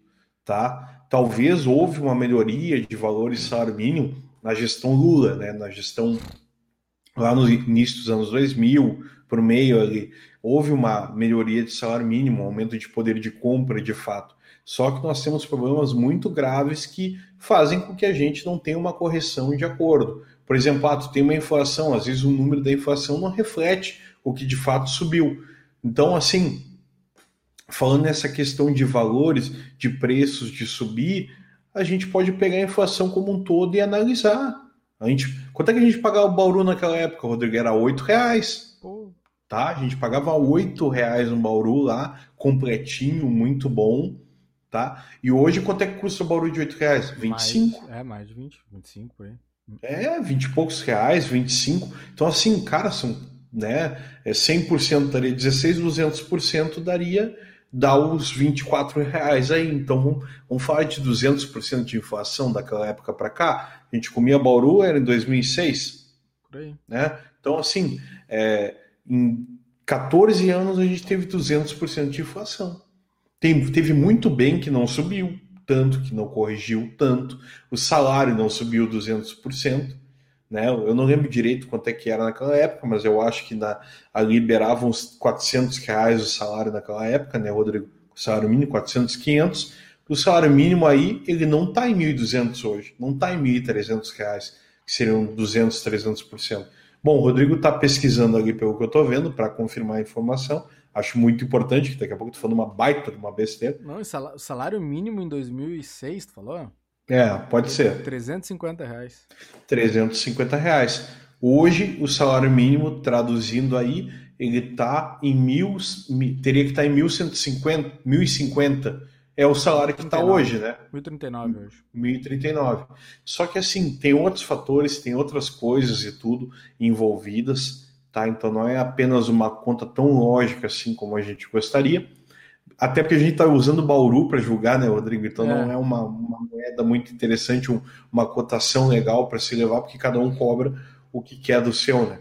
tá? Talvez houve uma melhoria de valores salário mínimo na gestão Lula, né? Na gestão lá no início dos anos 2000, por meio ali, houve uma melhoria de salário mínimo, um aumento de poder de compra de fato. Só que nós temos problemas muito graves que fazem com que a gente não tenha uma correção de acordo. Por exemplo, ah, tu tem uma inflação, às vezes o número da inflação não reflete o que de fato subiu. Então, assim, falando nessa questão de valores, de preços, de subir, a gente pode pegar a inflação como um todo e analisar. A gente, quanto é que a gente pagava o Bauru naquela época, Rodrigo? Era oito reais. Tá? A gente pagava oito reais um Bauru lá, completinho, muito bom. Tá? E hoje, quanto é que custa o Bauru de oito reais? 25. Mais, é, mais de 20, 25 por aí. É, 20 e poucos reais, 25. Então, assim, cara, são né, é 100% daria 16, 200% daria dá os 24 reais aí. Então vamos, vamos falar de 200% de inflação daquela época para cá. A gente comia Bauru, era em 2006. Por aí. Né? Então, assim, é, em 14 anos a gente teve 200% de inflação. Tem, teve muito bem que não subiu tanto, que não corrigiu tanto. O salário não subiu 200%. Né? Eu não lembro direito quanto é que era naquela época, mas eu acho que na, ali liberavam uns 400 reais o salário naquela época, né, Rodrigo? O salário mínimo, 400, 500. O salário mínimo aí, ele não está em 1.200 hoje, não está em 1.300 reais, que seriam 200, 300%. Bom, o Rodrigo está pesquisando ali pelo que eu estou vendo para confirmar a informação. Acho muito importante, que daqui a pouco tu falando uma baita de uma besteira. Não, o salário mínimo em 2006, tu falou? É, pode ser. 350 reais. 350 reais. Hoje, o salário mínimo, traduzindo aí, ele tá em mil, teria que estar tá em 1.150, 1.050. É o salário que está hoje, né? 1.039 hoje. 1.039. Só que assim, tem outros fatores, tem outras coisas e tudo envolvidas, tá? Então não é apenas uma conta tão lógica assim como a gente gostaria. Até porque a gente está usando Bauru para julgar, né, Rodrigo? Então é. não é uma, uma, moeda muito interessante, um, uma cotação legal para se levar, porque cada um cobra o que quer do seu, né?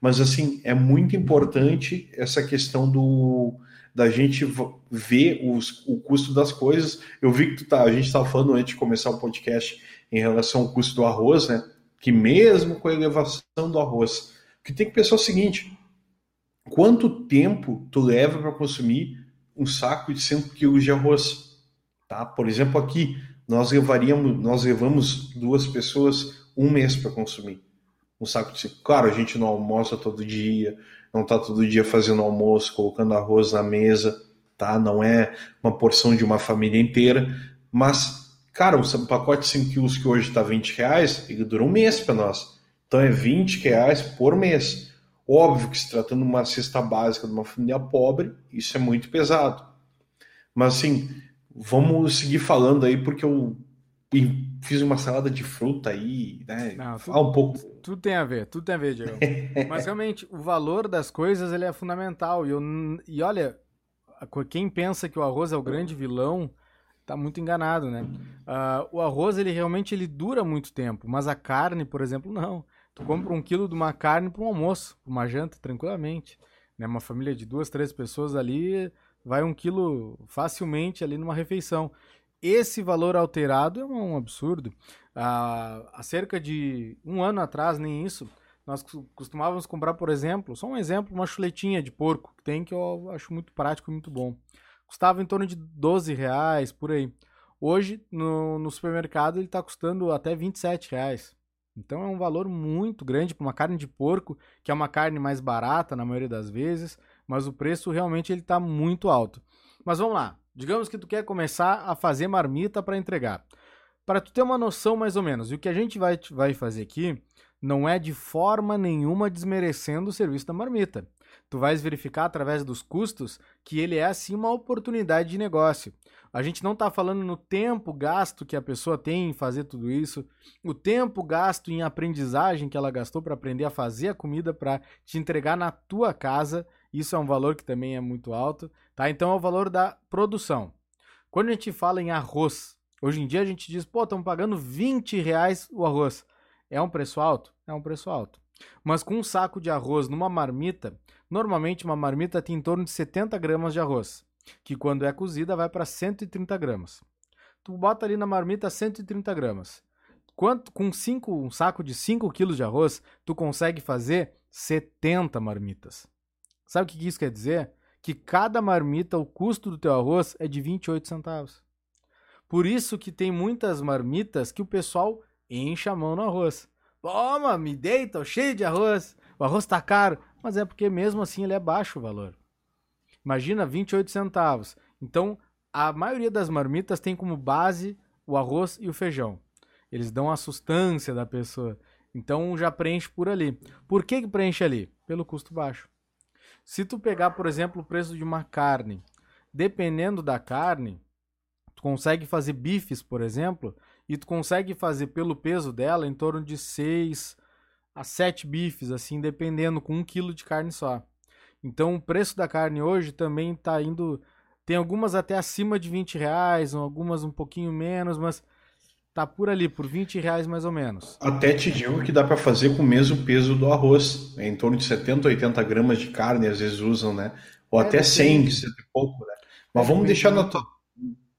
Mas assim, é muito importante essa questão do da gente ver os, o custo das coisas. Eu vi que tu tá, a gente estava falando antes de começar o podcast em relação ao custo do arroz, né? Que mesmo com a elevação do arroz, que tem que pensar o seguinte: quanto tempo tu leva para consumir um saco de 5 quilos de arroz. Tá? Por exemplo, aqui nós levaríamos, nós levamos duas pessoas um mês para consumir um saco de Claro, a gente não almoça todo dia, não está todo dia fazendo almoço, colocando arroz na mesa, tá? Não é uma porção de uma família inteira, mas, cara, um pacote de 5 quilos que hoje está 20 reais, ele dura um mês para nós. Então é 20 reais por mês. Óbvio que se tratando de uma cesta básica de uma família pobre, isso é muito pesado. Mas assim, vamos seguir falando aí, porque eu fiz uma salada de fruta aí, né? Não, tudo, um pouco. Tudo tem a ver, tudo tem a ver, Diego. Mas realmente, o valor das coisas ele é fundamental. E, eu, e olha, quem pensa que o arroz é o grande vilão, tá muito enganado, né? Uh, o arroz, ele realmente ele dura muito tempo, mas a carne, por exemplo, não. Tu compra um quilo de uma carne para um almoço, para uma janta, tranquilamente. Né? Uma família de duas, três pessoas ali, vai um quilo facilmente ali numa refeição. Esse valor alterado é um absurdo. Ah, há cerca de um ano atrás, nem isso, nós costumávamos comprar, por exemplo, só um exemplo, uma chuletinha de porco, que tem que eu acho muito prático e muito bom. Custava em torno de 12 reais, por aí. Hoje, no, no supermercado, ele está custando até 27 reais. Então é um valor muito grande para uma carne de porco, que é uma carne mais barata na maioria das vezes, mas o preço realmente ele está muito alto. Mas vamos lá, digamos que tu quer começar a fazer marmita para entregar. Para tu ter uma noção mais ou menos, e o que a gente vai, vai fazer aqui não é de forma nenhuma desmerecendo o serviço da marmita. Tu vais verificar através dos custos que ele é assim uma oportunidade de negócio. A gente não está falando no tempo gasto que a pessoa tem em fazer tudo isso, o tempo gasto em aprendizagem que ela gastou para aprender a fazer a comida para te entregar na tua casa. Isso é um valor que também é muito alto, tá? Então é o valor da produção. Quando a gente fala em arroz, hoje em dia a gente diz, pô, estamos pagando 20 reais o arroz. É um preço alto? É um preço alto. Mas com um saco de arroz numa marmita, normalmente uma marmita tem em torno de 70 gramas de arroz que quando é cozida vai para 130 gramas. Tu bota ali na marmita 130 gramas. Quanto, com cinco, um saco de 5 quilos de arroz, tu consegue fazer 70 marmitas. Sabe o que isso quer dizer? Que cada marmita, o custo do teu arroz é de 28 centavos. Por isso que tem muitas marmitas que o pessoal enche a mão no arroz. Toma, me deita, cheio de arroz. O arroz tá caro. Mas é porque mesmo assim ele é baixo o valor. Imagina 28 centavos. Então, a maioria das marmitas tem como base o arroz e o feijão. Eles dão a sustância da pessoa. Então já preenche por ali. Por que, que preenche ali? Pelo custo baixo. Se tu pegar, por exemplo, o preço de uma carne, dependendo da carne, tu consegue fazer bifes, por exemplo, e tu consegue fazer pelo peso dela em torno de 6 a 7 bifes, assim, dependendo, com um quilo de carne só. Então o preço da carne hoje também está indo. Tem algumas até acima de 20 reais, algumas um pouquinho menos, mas tá por ali, por 20 reais mais ou menos. Até te digo que dá para fazer com o mesmo peso do arroz, é em torno de 70, 80 gramas de carne, às vezes usam, né? Ou é, até 100, 100 e pouco, né? Mas é, vamos deixar na tua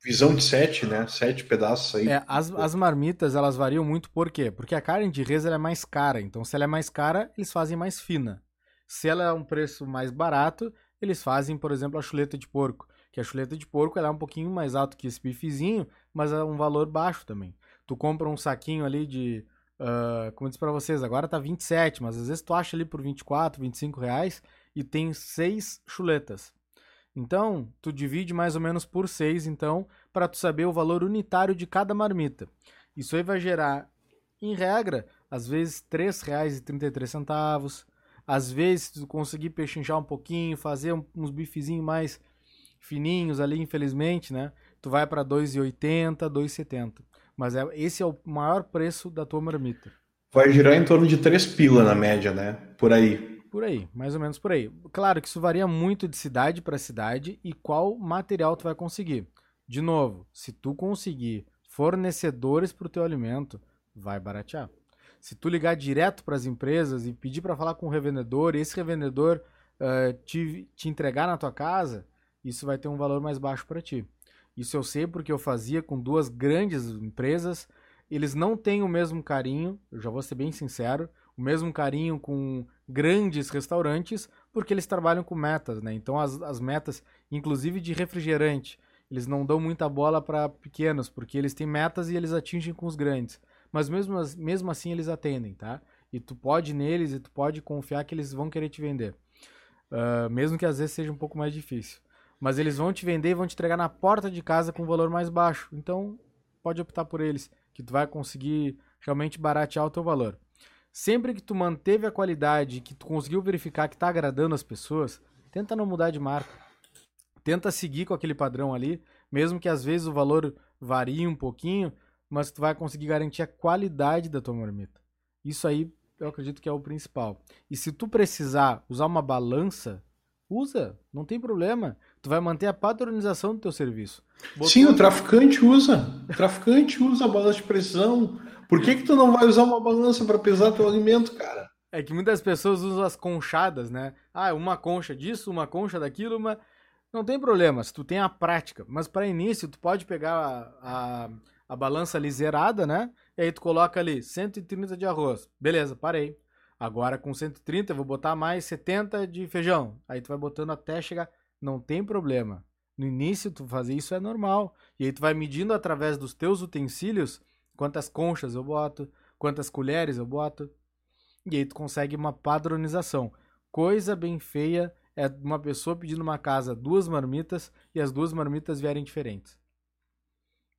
visão de 7, né? 7 pedaços aí. É, as, as marmitas, elas variam muito, por quê? Porque a carne de res é mais cara, então se ela é mais cara, eles fazem mais fina. Se ela é um preço mais barato, eles fazem, por exemplo, a chuleta de porco. Que a chuleta de porco ela é um pouquinho mais alto que esse bifezinho, mas é um valor baixo também. Tu compra um saquinho ali de. Uh, como eu disse pra vocês, agora tá 27, mas às vezes tu acha ali por 24, 25 reais e tem seis chuletas. Então, tu divide mais ou menos por seis, então, para tu saber o valor unitário de cada marmita. Isso aí vai gerar, em regra, às vezes R$ 3,33. Às vezes, tu conseguir pechinchar um pouquinho, fazer uns bifezinhos mais fininhos ali, infelizmente, né? Tu vai para 2,80, 2,70. Mas é, esse é o maior preço da tua marmita. Vai girar em torno de 3 pila na média, né? Por aí. Por aí, mais ou menos por aí. Claro que isso varia muito de cidade para cidade e qual material tu vai conseguir. De novo, se tu conseguir fornecedores para o teu alimento, vai baratear. Se tu ligar direto para as empresas e pedir para falar com o revendedor, e esse revendedor uh, te, te entregar na tua casa, isso vai ter um valor mais baixo para ti. Isso eu sei porque eu fazia com duas grandes empresas. Eles não têm o mesmo carinho, eu já vou ser bem sincero, o mesmo carinho com grandes restaurantes, porque eles trabalham com metas, né? Então as, as metas, inclusive de refrigerante, eles não dão muita bola para pequenos, porque eles têm metas e eles atingem com os grandes. Mas mesmo, mesmo assim eles atendem, tá? E tu pode neles e tu pode confiar que eles vão querer te vender. Uh, mesmo que às vezes seja um pouco mais difícil. Mas eles vão te vender e vão te entregar na porta de casa com um valor mais baixo. Então, pode optar por eles, que tu vai conseguir realmente baratear o teu valor. Sempre que tu manteve a qualidade, que tu conseguiu verificar que está agradando as pessoas, tenta não mudar de marca. Tenta seguir com aquele padrão ali, mesmo que às vezes o valor varie um pouquinho, mas tu vai conseguir garantir a qualidade da tua marmita. Isso aí eu acredito que é o principal. E se tu precisar usar uma balança, usa, não tem problema. Tu vai manter a padronização do teu serviço. Botou... Sim, o traficante usa. O traficante usa a balança de precisão. Por que, que tu não vai usar uma balança para pesar teu alimento, cara? É que muitas pessoas usam as conchadas, né? Ah, uma concha disso, uma concha daquilo, mas não tem problema, se tu tem a prática. Mas para início, tu pode pegar a, a, a balança ali zerada, né? E aí tu coloca ali 130 de arroz. Beleza, parei. Agora com 130 eu vou botar mais 70 de feijão. Aí tu vai botando até chegar. Não tem problema. No início tu fazer isso é normal. E aí tu vai medindo através dos teus utensílios quantas conchas eu boto, quantas colheres eu boto. E aí tu consegue uma padronização. Coisa bem feia é uma pessoa pedindo uma casa duas marmitas e as duas marmitas vierem diferentes.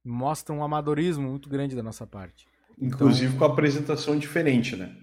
Mostra um amadorismo muito grande da nossa parte. Inclusive então, com a apresentação diferente, né?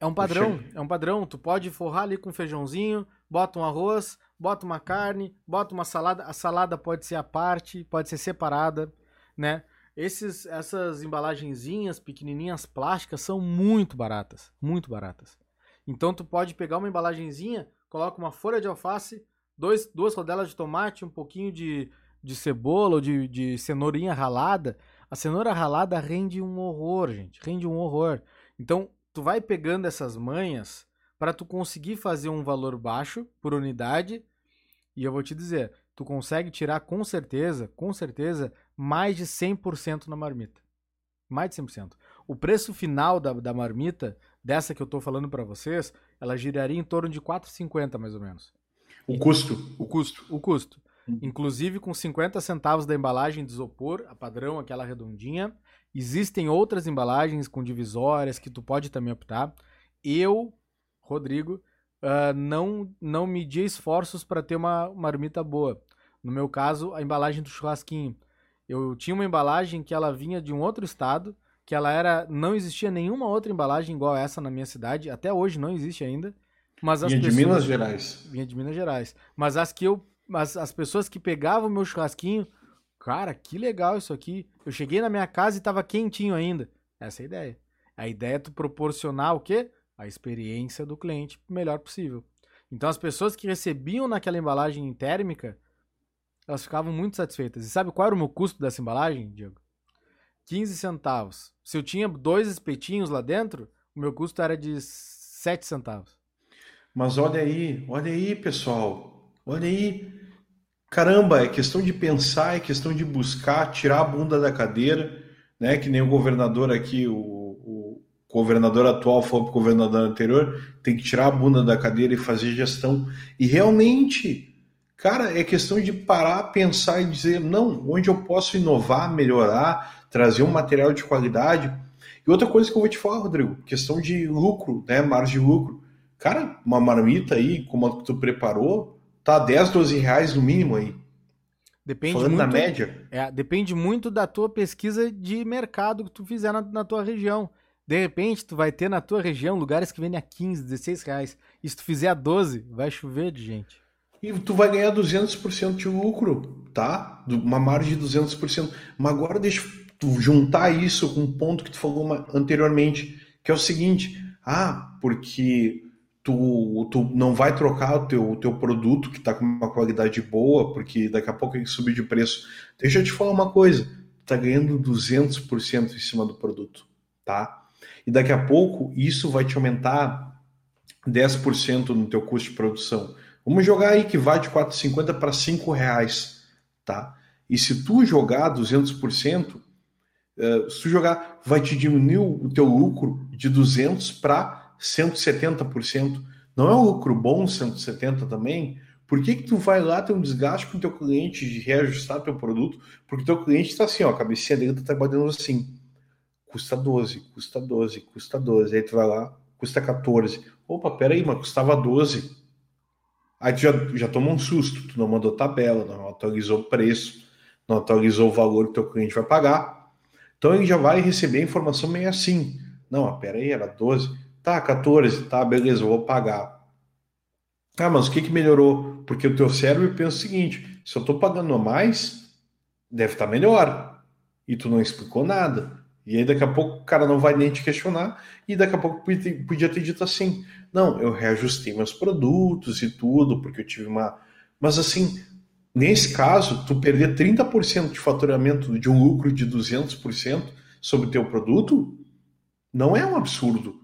É um padrão, é um padrão. Tu pode forrar ali com feijãozinho, bota um arroz, bota uma carne, bota uma salada. A salada pode ser à parte, pode ser separada, né? Esses, essas embalagenzinhas pequenininhas plásticas são muito baratas, muito baratas. Então tu pode pegar uma embalagenzinha, coloca uma folha de alface, dois, duas rodelas de tomate, um pouquinho de, de cebola ou de, de cenourinha ralada. A cenoura ralada rende um horror, gente, rende um horror. Então tu vai pegando essas manhas para tu conseguir fazer um valor baixo por unidade. E eu vou te dizer, tu consegue tirar com certeza, com certeza, mais de 100% na marmita. Mais de 100%. O preço final da, da marmita, dessa que eu estou falando para vocês, ela giraria em torno de 4,50 mais ou menos. O custo? O custo, o custo. Uhum. Inclusive com 50 centavos da embalagem de isopor, a padrão, aquela redondinha. Existem outras embalagens com divisórias que tu pode também optar. Eu, Rodrigo, uh, não, não medi esforços para ter uma marmita boa. No meu caso, a embalagem do churrasquinho. Eu tinha uma embalagem que ela vinha de um outro estado, que ela era. Não existia nenhuma outra embalagem igual essa na minha cidade. Até hoje não existe ainda. Mas as vinha pessoas, de Minas Gerais. Vinha de Minas Gerais. Mas as que eu. As, as pessoas que pegavam o meu churrasquinho, cara, que legal isso aqui. Eu cheguei na minha casa e estava quentinho ainda. Essa é a ideia. A ideia é tu proporcionar o quê? A experiência do cliente melhor possível. Então as pessoas que recebiam naquela embalagem térmica, elas ficavam muito satisfeitas. E sabe qual era o meu custo dessa embalagem, Diego? 15 centavos. Se eu tinha dois espetinhos lá dentro, o meu custo era de 7 centavos. Mas olha aí, olha aí, pessoal. Olha aí. Caramba, é questão de pensar, é questão de buscar, tirar a bunda da cadeira, né? Que nem o governador aqui, o, o governador atual falou para o governador anterior, tem que tirar a bunda da cadeira e fazer gestão. E realmente, Cara, é questão de parar, pensar e dizer, não, onde eu posso inovar, melhorar, trazer um material de qualidade. E outra coisa que eu vou te falar, Rodrigo, questão de lucro, né? Margem de lucro. Cara, uma marmita aí, como a que tu preparou, tá 10, 12 reais no mínimo aí. Depende Falando muito, da média? É, depende muito da tua pesquisa de mercado que tu fizer na, na, tua região. De repente, tu vai ter na tua região lugares que vendem a 15, 16 reais. E se tu fizer a 12, vai chover de gente. E tu vai ganhar 200% de lucro, tá? Uma margem de 200%. Mas agora deixa tu juntar isso com um ponto que tu falou anteriormente, que é o seguinte. Ah, porque tu, tu não vai trocar o teu, o teu produto que está com uma qualidade boa, porque daqui a pouco ele subir de preço. Deixa eu te falar uma coisa, tá ganhando 200% em cima do produto, tá? E daqui a pouco isso vai te aumentar 10% no teu custo de produção. Vamos jogar aí que vai de 4,50 para 5 reais, tá? E se tu jogar 200%, uh, se tu jogar, vai te diminuir o teu lucro de 200 para 170%. Não é um lucro bom 170 também? Por que, que tu vai lá ter um desgaste com o teu cliente de reajustar teu produto? Porque teu cliente está assim, ó, a cabecinha dele está trabalhando assim. Custa 12, custa 12, custa 12. Aí tu vai lá, custa 14. Opa, peraí, mas custava 12. Aí tu já, já toma um susto, tu não mandou tabela, não atualizou o preço, não atualizou o valor que teu cliente vai pagar. Então ele já vai receber a informação meio assim. Não, peraí, era 12. Tá, 14, tá, beleza, eu vou pagar. Ah, mas o que, que melhorou? Porque o teu cérebro pensa o seguinte: se eu estou pagando a mais, deve estar tá melhor. E tu não explicou nada. E aí daqui a pouco o cara não vai nem te questionar, e daqui a pouco podia ter dito assim: não, eu reajustei meus produtos e tudo, porque eu tive uma. Mas assim, nesse caso, tu perder 30% de faturamento de um lucro de 200% sobre o teu produto, não é um absurdo.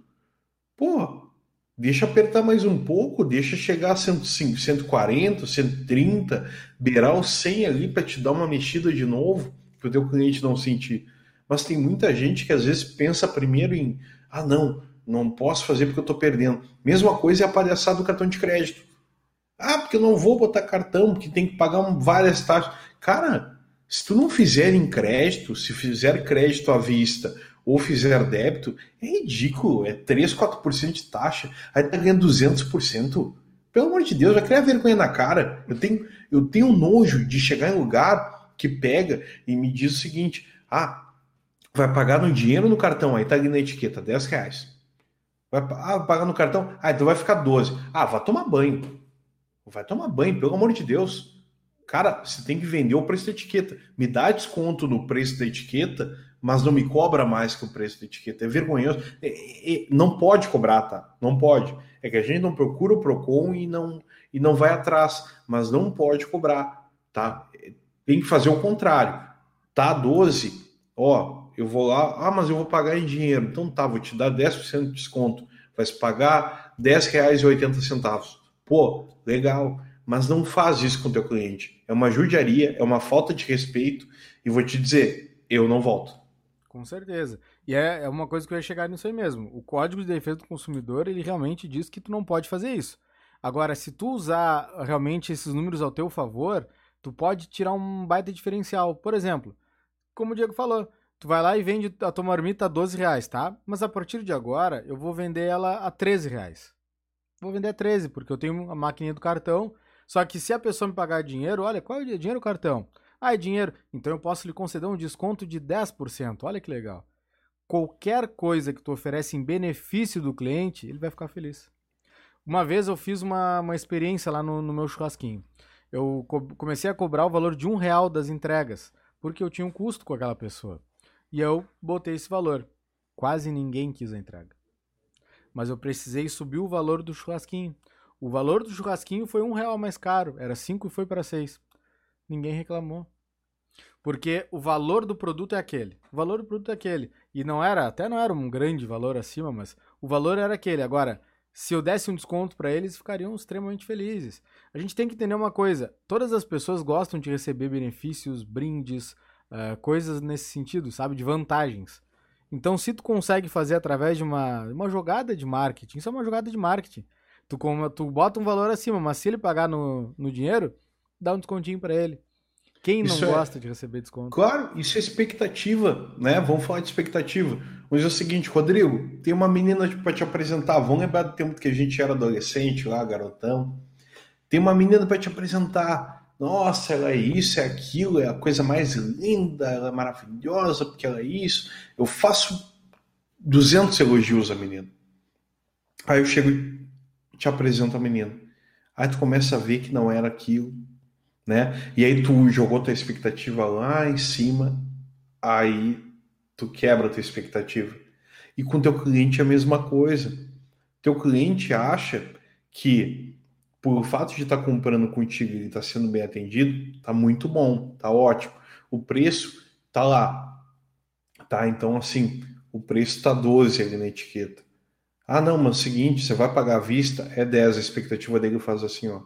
Pô, deixa apertar mais um pouco, deixa chegar a 105, 140, 130, beirar o 100 ali para te dar uma mexida de novo, para o teu cliente não sentir. Mas tem muita gente que às vezes pensa primeiro em, ah não, não posso fazer porque eu estou perdendo. Mesma coisa é a palhaçada do cartão de crédito. Ah, porque eu não vou botar cartão, porque tem que pagar várias taxas. Cara, se tu não fizer em crédito, se fizer crédito à vista ou fizer débito, é ridículo. É 3, 4% de taxa. Aí tá ganhando 200%. Pelo amor de Deus, vai criar vergonha na cara. Eu tenho, eu tenho nojo de chegar em lugar que pega e me diz o seguinte: ah, vai pagar no dinheiro no cartão, aí tá ali na etiqueta, 10 reais. Vai, ah, pagar no cartão, ah, então vai ficar 12. Ah, vai tomar banho. Vai tomar banho, pelo amor de Deus. Cara, você tem que vender o preço da etiqueta. Me dá desconto no preço da etiqueta mas não me cobra mais que o preço da etiqueta. É vergonhoso. É, é, não pode cobrar, tá? Não pode. É que a gente não procura o PROCON e não, e não vai atrás, mas não pode cobrar, tá? Tem que fazer o contrário. Tá 12, ó, eu vou lá, ah, mas eu vou pagar em dinheiro. Então tá, vou te dar 10% de desconto. Vai se pagar R$10,80. Pô, legal. Mas não faz isso com o teu cliente. É uma judiaria, é uma falta de respeito. E vou te dizer, eu não volto. Com certeza. E é, é uma coisa que eu ia chegar nisso aí mesmo. O Código de Defesa do Consumidor, ele realmente diz que tu não pode fazer isso. Agora, se tu usar realmente esses números ao teu favor, tu pode tirar um baita diferencial. Por exemplo, como o Diego falou, tu vai lá e vende a tua marmita a 12 reais, tá? Mas a partir de agora, eu vou vender ela a 13 reais. Vou vender a 13, porque eu tenho a maquininha do cartão. Só que se a pessoa me pagar dinheiro, olha, qual é o dinheiro do cartão? Ah, é dinheiro. Então eu posso lhe conceder um desconto de 10%. Olha que legal. Qualquer coisa que tu oferece em benefício do cliente, ele vai ficar feliz. Uma vez eu fiz uma, uma experiência lá no, no meu churrasquinho. Eu co comecei a cobrar o valor de um real das entregas, porque eu tinha um custo com aquela pessoa. E eu botei esse valor. Quase ninguém quis a entrega. Mas eu precisei subir o valor do churrasquinho. O valor do churrasquinho foi um real mais caro. Era cinco e foi para seis ninguém reclamou. Porque o valor do produto é aquele. O valor do produto é aquele. E não era, até não era um grande valor acima, mas o valor era aquele. Agora, se eu desse um desconto para eles, ficariam extremamente felizes. A gente tem que entender uma coisa: todas as pessoas gostam de receber benefícios, brindes, uh, coisas nesse sentido, sabe? De vantagens. Então, se tu consegue fazer através de uma, uma jogada de marketing, isso é uma jogada de marketing. Tu, tu bota um valor acima, mas se ele pagar no, no dinheiro, dá um descontinho para ele. Quem não isso é gosta é... de receber desconto? Claro, isso é expectativa, né? Vamos falar de expectativa. Vamos dizer o seguinte, Rodrigo, tem uma menina para te apresentar. Vamos lembrar do tempo que a gente era adolescente lá, garotão. Tem uma menina para te apresentar. nossa, ela é isso, é aquilo, é a coisa mais linda, ela é maravilhosa, porque ela é isso. Eu faço 200 elogios à menina. Aí eu chego e te apresento a menina. Aí tu começa a ver que não era aquilo, né? E aí tu jogou tua expectativa lá em cima, aí tu quebra tua expectativa. E com teu cliente é a mesma coisa. Teu cliente acha que por fato de estar tá comprando contigo e estar tá sendo bem atendido, tá muito bom, tá ótimo. O preço tá lá, tá? Então, assim, o preço tá 12 ali na etiqueta. Ah, não, mas é o seguinte, você vai pagar à vista, é 10, a expectativa dele faz assim, ó.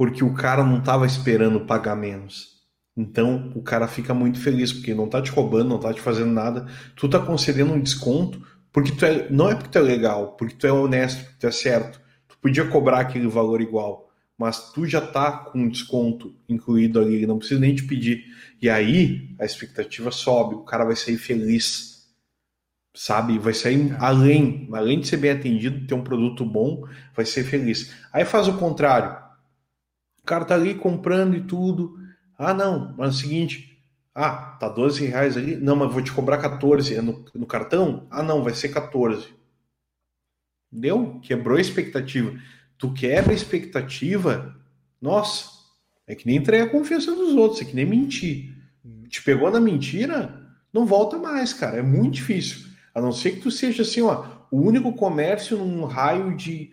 Porque o cara não tava esperando pagar menos. Então, o cara fica muito feliz, porque não tá te roubando, não tá te fazendo nada. Tu tá concedendo um desconto, porque tu é, não é porque tu é legal, porque tu é honesto, porque tu é certo podia cobrar aquele valor igual, mas tu já tá com desconto incluído ali, ele não precisa nem te pedir. E aí a expectativa sobe, o cara vai sair feliz, sabe? Vai sair além, além de ser bem atendido, ter um produto bom, vai ser feliz. Aí faz o contrário. Cara tá ali comprando e tudo. Ah, não, mas é o seguinte, ah, tá 12 reais ali. Não, mas vou te cobrar 14. É no, no cartão? Ah, não, vai ser 14. Deu? Quebrou a expectativa. Tu quebra a expectativa, nossa, é que nem entregar a confiança dos outros, é que nem mentir. Te pegou na mentira, não volta mais, cara. É muito difícil. A não ser que tu seja assim, ó, o único comércio num raio de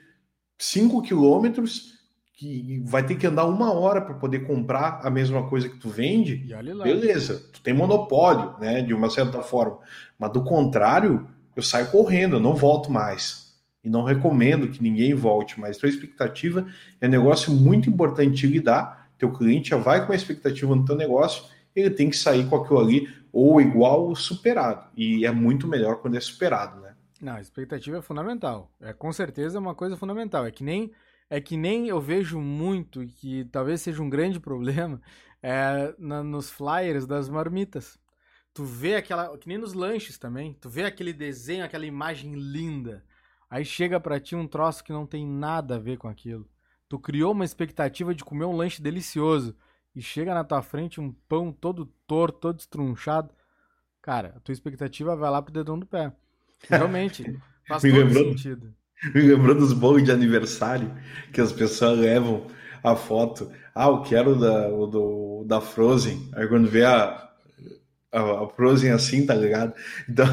5 quilômetros que vai ter que andar uma hora para poder comprar a mesma coisa que tu vende. Beleza, tu tem monopólio, né, de uma certa forma. Mas do contrário, eu saio correndo, eu não volto mais e não recomendo que ninguém volte, mas tua expectativa é um negócio muito importante de lidar. Teu cliente já vai com a expectativa no teu negócio, ele tem que sair com aquilo ali ou igual ou superado. E é muito melhor quando é superado, né? Não, a expectativa é fundamental. É com certeza uma coisa fundamental. É que nem é que nem eu vejo muito que talvez seja um grande problema é, na, nos flyers das marmitas. Tu vê aquela, que nem nos lanches também, tu vê aquele desenho, aquela imagem linda. Aí chega para ti um troço que não tem nada a ver com aquilo. Tu criou uma expectativa de comer um lanche delicioso e chega na tua frente um pão todo torto, todo estrunchado. Cara, a tua expectativa vai lá pro dedão do pé. Realmente, faz todo lembrou, sentido. Me lembrou dos bolos de aniversário que as pessoas levam a foto. Ah, eu quero da, o do, da Frozen. Aí quando vê a, a, Frozen assim, tá ligado? Então,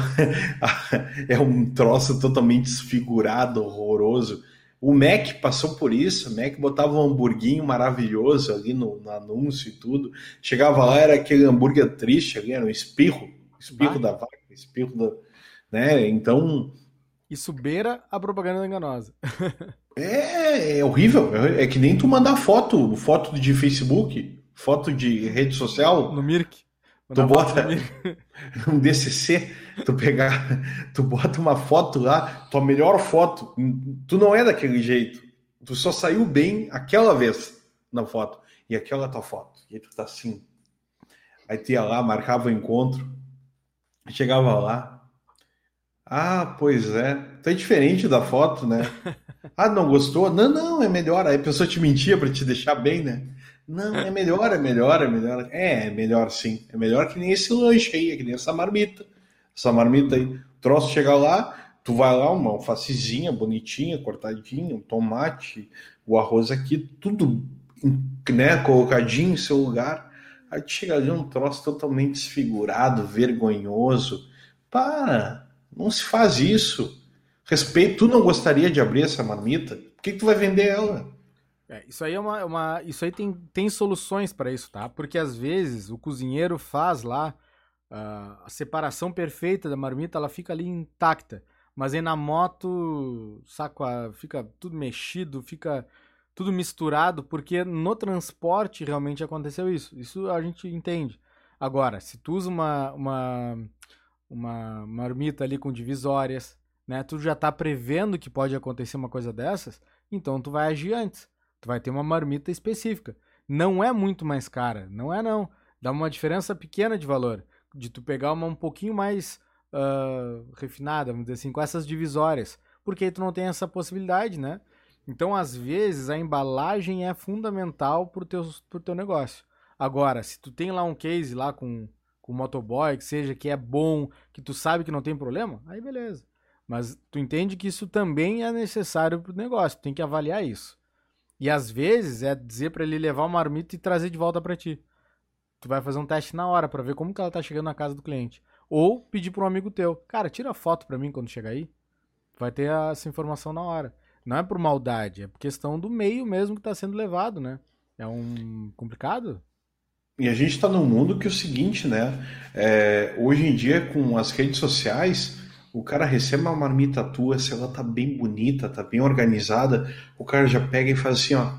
é um troço totalmente desfigurado, horroroso. O Mac passou por isso, o Mac botava um hamburguinho maravilhoso ali no, no anúncio e tudo. Chegava lá, era aquele hambúrguer triste ali, era um espirro, espirro da vaca, espirro da. Né? Então. Isso beira a propaganda enganosa. é, é horrível. É, é que nem tu mandar foto, foto de Facebook, foto de rede social. No Mirk. Tu bota um DCC, tu pegar, tu bota uma foto lá, tua melhor foto, tu não é daquele jeito. Tu só saiu bem aquela vez na foto. E aquela tua foto. E aí tu tá assim. Aí tu ia lá, marcava o encontro, chegava lá. Ah, pois é. Tu é diferente da foto, né? Ah, não gostou? Não, não, é melhor. Aí a pessoa te mentia para te deixar bem, né? Não, é melhor, é melhor, é melhor. É, é melhor sim. É melhor que nem esse lanche aí, é que nem essa marmita. Essa marmita aí. O troço chega lá, tu vai lá, uma alfacezinha bonitinha, cortadinha, um tomate, o arroz aqui, tudo né, colocadinho em seu lugar. Aí chega ali um troço totalmente desfigurado, vergonhoso. Para, não se faz isso. Respeito, tu não gostaria de abrir essa marmita? Por que, que tu vai vender ela? É, isso aí é uma, uma, isso aí tem, tem soluções para isso, tá? Porque às vezes o cozinheiro faz lá uh, a separação perfeita da marmita, ela fica ali intacta, mas aí na moto saco fica tudo mexido, fica tudo misturado, porque no transporte realmente aconteceu isso. Isso a gente entende. Agora, se tu usa uma, uma, uma marmita ali com divisórias, né? Tu já tá prevendo que pode acontecer uma coisa dessas, então tu vai agir antes. Tu vai ter uma marmita específica. Não é muito mais cara, não é não. Dá uma diferença pequena de valor. De tu pegar uma um pouquinho mais uh, refinada, vamos dizer assim, com essas divisórias. Porque aí tu não tem essa possibilidade, né? Então, às vezes, a embalagem é fundamental pro teu, pro teu negócio. Agora, se tu tem lá um case lá com, com motoboy, que seja que é bom, que tu sabe que não tem problema, aí beleza. Mas tu entende que isso também é necessário pro negócio, tu tem que avaliar isso. E às vezes é dizer para ele levar uma marmita e trazer de volta para ti. Tu vai fazer um teste na hora para ver como que ela tá chegando na casa do cliente. Ou pedir para um amigo teu, cara, tira foto para mim quando chegar aí. Vai ter essa informação na hora. Não é por maldade, é por questão do meio mesmo que está sendo levado, né? É um complicado. E a gente está num mundo que é o seguinte, né? É, hoje em dia, com as redes sociais, o cara recebe uma marmita tua, se ela tá bem bonita, tá bem organizada, o cara já pega e faz assim, ó.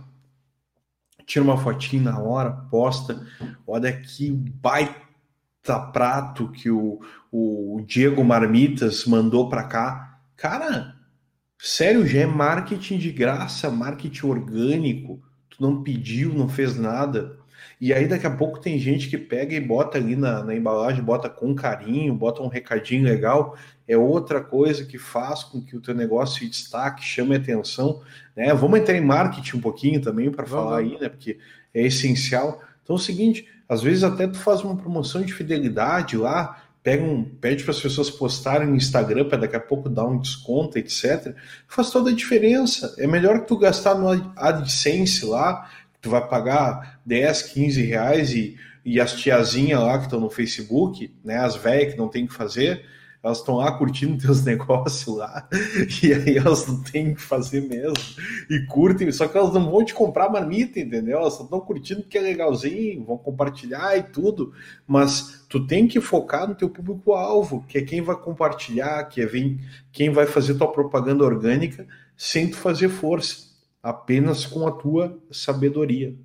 Tira uma fotinha na hora, posta. Olha que baita prato que o, o Diego Marmitas mandou para cá. Cara, Sério, já é marketing de graça, marketing orgânico. Tu não pediu, não fez nada. E aí daqui a pouco tem gente que pega e bota ali na, na embalagem, bota com carinho, bota um recadinho legal. É outra coisa que faz com que o teu negócio se destaque, chame atenção. Né? Vamos entrar em marketing um pouquinho também para falar aí, né? Porque é essencial. Então é o seguinte, às vezes até tu faz uma promoção de fidelidade lá, pega um, pede para as pessoas postarem no Instagram para daqui a pouco dar um desconto, etc. Faz toda a diferença. É melhor que tu gastar no AdSense lá, tu vai pagar 10, 15 reais e, e as tiazinhas lá que estão no Facebook, né, as velhas que não tem o que fazer, elas estão lá curtindo teus negócios lá, e aí elas não têm o que fazer mesmo, e curtem, só que elas não vão te comprar marmita, entendeu? Elas estão curtindo porque é legalzinho, vão compartilhar e tudo, mas tu tem que focar no teu público-alvo, que é quem vai compartilhar, que é quem vai fazer tua propaganda orgânica sem tu fazer força, apenas com a tua sabedoria.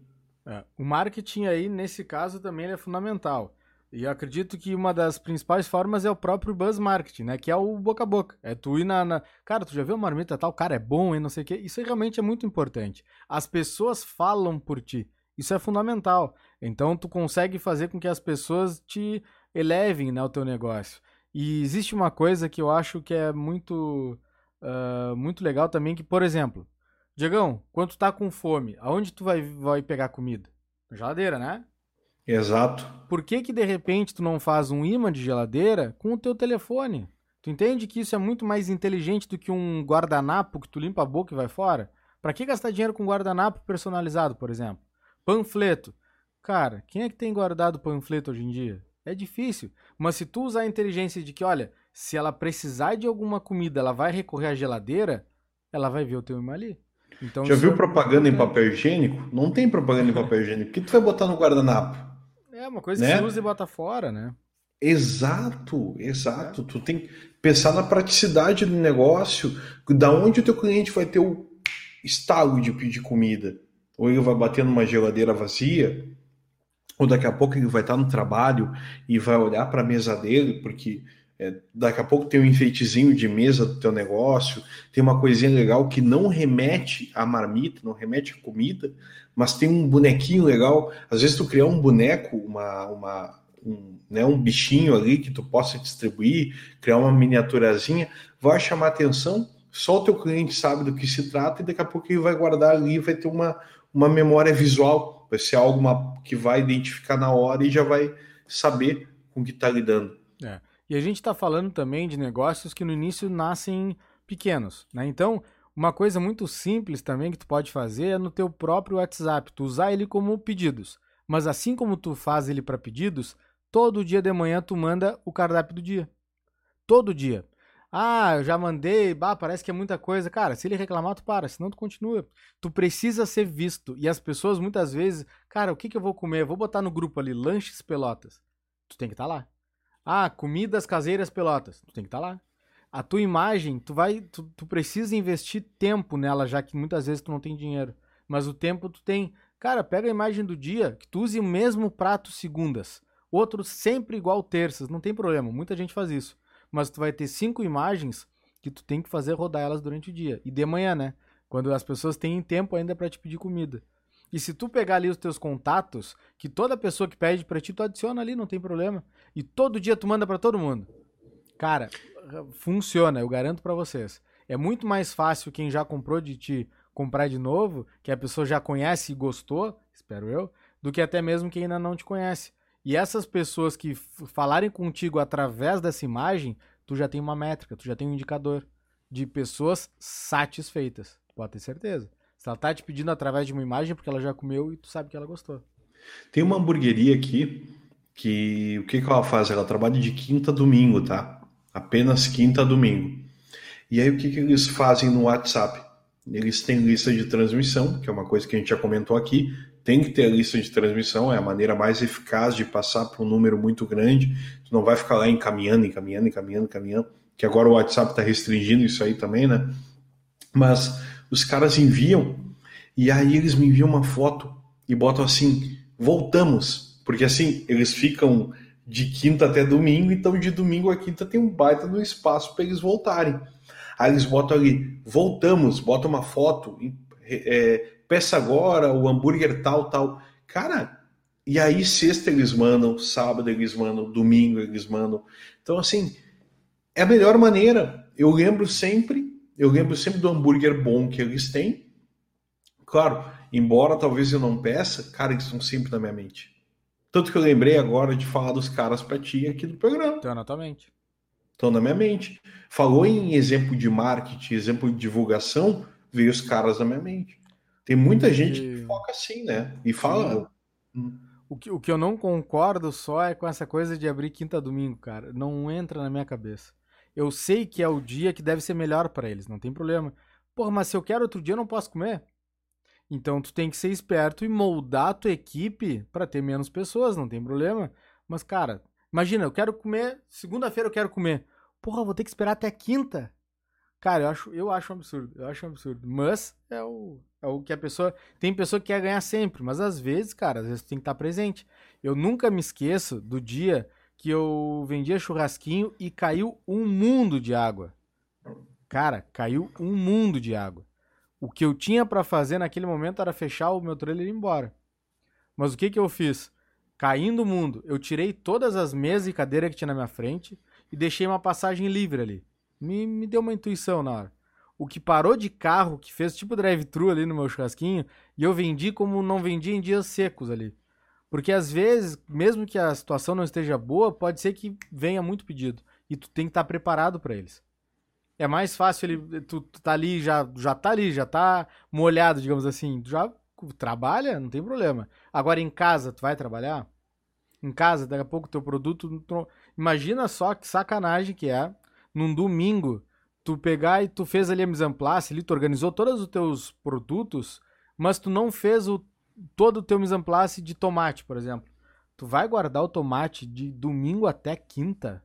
É, o marketing aí, nesse caso, também é fundamental. E eu acredito que uma das principais formas é o próprio buzz marketing, né? Que é o boca a boca. É tu ir na. na... Cara, tu já viu a marmita tal? Cara, é bom, hein? Não sei o quê. Isso realmente é muito importante. As pessoas falam por ti. Isso é fundamental. Então tu consegue fazer com que as pessoas te elevem né, o teu negócio. E existe uma coisa que eu acho que é muito, uh, muito legal também, que, por exemplo, Diegão, quando tu tá com fome, aonde tu vai, vai pegar comida? Na geladeira, né? Exato. Por que que de repente tu não faz um imã de geladeira com o teu telefone? Tu entende que isso é muito mais inteligente do que um guardanapo que tu limpa a boca e vai fora? Para que gastar dinheiro com guardanapo personalizado, por exemplo? Panfleto. Cara, quem é que tem guardado panfleto hoje em dia? É difícil. Mas se tu usar a inteligência de que, olha, se ela precisar de alguma comida, ela vai recorrer à geladeira, ela vai ver o teu imã ali. Então, Já viu é propaganda em papel higiênico? Não tem propaganda em papel higiênico. O que tu vai botar no guardanapo? É uma coisa né? que você usa e bota fora, né? Exato, exato. É. Tu tem que pensar na praticidade do negócio, da onde o teu cliente vai ter o estalo de pedir comida. Ou ele vai bater numa geladeira vazia, ou daqui a pouco ele vai estar no trabalho e vai olhar para a mesa dele, porque é, daqui a pouco tem um enfeitezinho de mesa do teu negócio, tem uma coisinha legal que não remete à marmita, não remete à comida, mas tem um bonequinho legal. Às vezes tu criar um boneco, uma, uma, um, né, um bichinho ali que tu possa distribuir, criar uma miniaturazinha, vai chamar atenção, só o teu cliente sabe do que se trata e daqui a pouco ele vai guardar ali vai ter uma, uma memória visual, vai ser algo que vai identificar na hora e já vai saber com que está lidando. É. E a gente está falando também de negócios que no início nascem pequenos, né? Então, uma coisa muito simples também que tu pode fazer é no teu próprio WhatsApp, tu usar ele como pedidos. Mas assim como tu faz ele para pedidos, todo dia de manhã tu manda o cardápio do dia. Todo dia. Ah, eu já mandei, bah, parece que é muita coisa. Cara, se ele reclamar, tu para, senão tu continua. Tu precisa ser visto. E as pessoas muitas vezes, cara, o que, que eu vou comer? Vou botar no grupo ali, lanches pelotas. Tu tem que estar tá lá. Ah, comidas caseiras pelotas. Tu tem que estar tá lá a tua imagem, tu vai, tu, tu precisa investir tempo nela, já que muitas vezes tu não tem dinheiro. Mas o tempo tu tem. Cara, pega a imagem do dia, que tu use o mesmo prato segundas, outro sempre igual terças, não tem problema, muita gente faz isso. Mas tu vai ter cinco imagens que tu tem que fazer rodar elas durante o dia. E de manhã, né? Quando as pessoas têm tempo ainda para te pedir comida. E se tu pegar ali os teus contatos, que toda pessoa que pede para ti, tu adiciona ali, não tem problema. E todo dia tu manda para todo mundo. Cara, funciona, eu garanto para vocês. É muito mais fácil quem já comprou de ti comprar de novo, que a pessoa já conhece e gostou, espero eu, do que até mesmo quem ainda não te conhece. E essas pessoas que falarem contigo através dessa imagem, tu já tem uma métrica, tu já tem um indicador de pessoas satisfeitas. Pode ter certeza. Se ela tá te pedindo através de uma imagem, é porque ela já comeu e tu sabe que ela gostou. Tem uma hamburgueria aqui que o que, que ela faz? Ela trabalha de quinta a domingo, tá? Apenas quinta a domingo. E aí o que, que eles fazem no WhatsApp? Eles têm lista de transmissão, que é uma coisa que a gente já comentou aqui. Tem que ter a lista de transmissão, é a maneira mais eficaz de passar para um número muito grande. Tu não vai ficar lá encaminhando, encaminhando, encaminhando, encaminhando, que agora o WhatsApp está restringindo isso aí também, né? Mas os caras enviam e aí eles me enviam uma foto e botam assim: voltamos. Porque assim, eles ficam de quinta até domingo, então de domingo a quinta tem um baita no espaço para eles voltarem. Aí eles botam ali: voltamos, botam uma foto, é, peça agora, o hambúrguer tal, tal. Cara, e aí sexta eles mandam, sábado eles mandam, domingo eles mandam. Então, assim, é a melhor maneira. Eu lembro sempre eu lembro sempre do hambúrguer bom que eles têm. Claro, embora talvez eu não peça, cara, eles estão sempre na minha mente. Tanto que eu lembrei agora de falar dos caras para ti aqui do programa. Exatamente. Estão na minha mente. Falou em exemplo de marketing, exemplo de divulgação, veio os caras na minha mente. Tem muita gente que foca assim, né? E fala. Hum. O que, o que eu não concordo só é com essa coisa de abrir quinta domingo, cara. Não entra na minha cabeça. Eu sei que é o dia que deve ser melhor para eles, não tem problema. Porra, mas se eu quero outro dia, eu não posso comer. Então tu tem que ser esperto e moldar a tua equipe para ter menos pessoas, não tem problema. Mas, cara, imagina, eu quero comer, segunda-feira eu quero comer. Porra, vou ter que esperar até quinta. Cara, eu acho, eu acho um absurdo, eu acho um absurdo. Mas é o, é o que a pessoa. Tem pessoa que quer ganhar sempre, mas às vezes, cara, às vezes tu tem que estar presente. Eu nunca me esqueço do dia que eu vendia churrasquinho e caiu um mundo de água. Cara, caiu um mundo de água. O que eu tinha para fazer naquele momento era fechar o meu trailer e ir embora. Mas o que que eu fiz? Caindo o mundo, eu tirei todas as mesas e cadeiras que tinha na minha frente e deixei uma passagem livre ali. Me, me deu uma intuição na hora. O que parou de carro, que fez tipo drive-thru ali no meu churrasquinho, e eu vendi como não vendia em dias secos ali. Porque às vezes, mesmo que a situação não esteja boa, pode ser que venha muito pedido. E tu tem que estar preparado para eles. É mais fácil ele. Tu, tu tá ali, já, já tá ali, já tá molhado, digamos assim. Tu já trabalha, não tem problema. Agora em casa, tu vai trabalhar? Em casa, daqui a pouco teu produto. Tu... Imagina só que sacanagem que é, num domingo, tu pegar e tu fez ali a mise en place, ali, tu organizou todos os teus produtos, mas tu não fez o todo o teu mise en place de tomate, por exemplo. Tu vai guardar o tomate de domingo até quinta?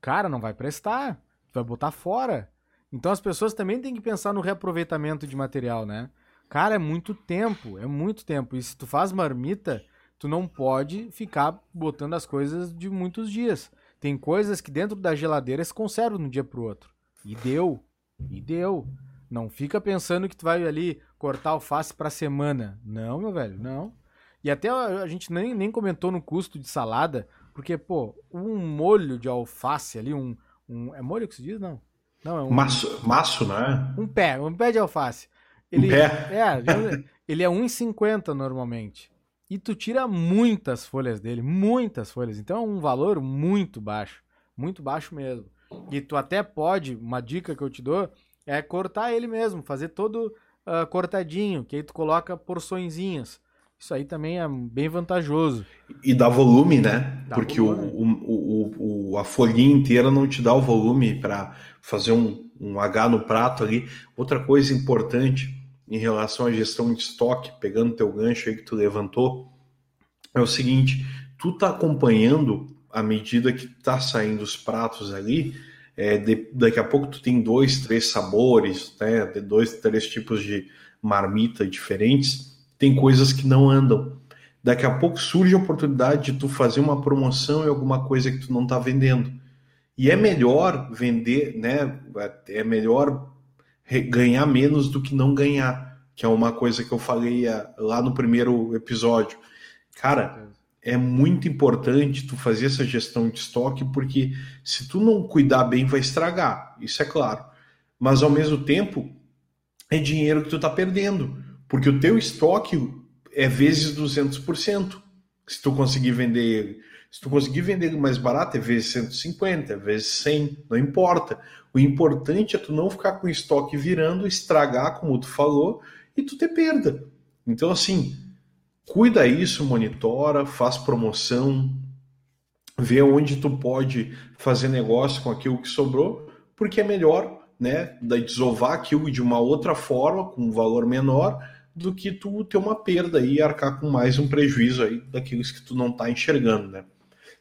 Cara, não vai prestar. Tu vai botar fora. Então as pessoas também têm que pensar no reaproveitamento de material, né? Cara, é muito tempo, é muito tempo. E se tu faz marmita, tu não pode ficar botando as coisas de muitos dias. Tem coisas que dentro da geladeira se conservam de um dia pro outro. E deu. E deu. Não fica pensando que tu vai ali cortar alface para semana. Não, meu velho, não. E até a gente nem, nem comentou no custo de salada, porque, pô, um molho de alface ali, um. um é molho que se diz? Não. Não, é um. Maço, maço né? Um pé, um pé de alface. Ele, um pé? É, ele é 1,50 normalmente. E tu tira muitas folhas dele, muitas folhas. Então é um valor muito baixo. Muito baixo mesmo. E tu até pode, uma dica que eu te dou, é cortar ele mesmo, fazer todo uh, cortadinho, que aí tu coloca porçõezinhas. Isso aí também é bem vantajoso. E dá volume, né? Dá Porque volume. O, o, o, a folhinha inteira não te dá o volume para fazer um, um H no prato ali. Outra coisa importante em relação à gestão de estoque, pegando teu gancho aí que tu levantou, é o seguinte: tu tá acompanhando à medida que tá saindo os pratos ali, é, de, daqui a pouco tu tem dois, três sabores, né, de dois, três tipos de marmita diferentes, tem coisas que não andam. Daqui a pouco surge a oportunidade de tu fazer uma promoção em alguma coisa que tu não está vendendo. E é melhor vender, né? É melhor ganhar menos do que não ganhar, que é uma coisa que eu falei é, lá no primeiro episódio. Cara, é muito importante tu fazer essa gestão de estoque, porque se tu não cuidar bem, vai estragar, isso é claro. Mas ao mesmo tempo, é dinheiro que tu tá perdendo, porque o teu estoque é vezes 200%. Se tu conseguir vender. Se tu conseguir vender mais barato, é vezes 150, é vezes 100, não importa. O importante é tu não ficar com o estoque virando, estragar, como tu falou, e tu ter perda. Então, assim, cuida isso, monitora, faz promoção, vê onde tu pode fazer negócio com aquilo que sobrou, porque é melhor né, desovar aquilo de uma outra forma, com um valor menor, do que tu ter uma perda e arcar com mais um prejuízo aí daqueles que tu não está enxergando, né?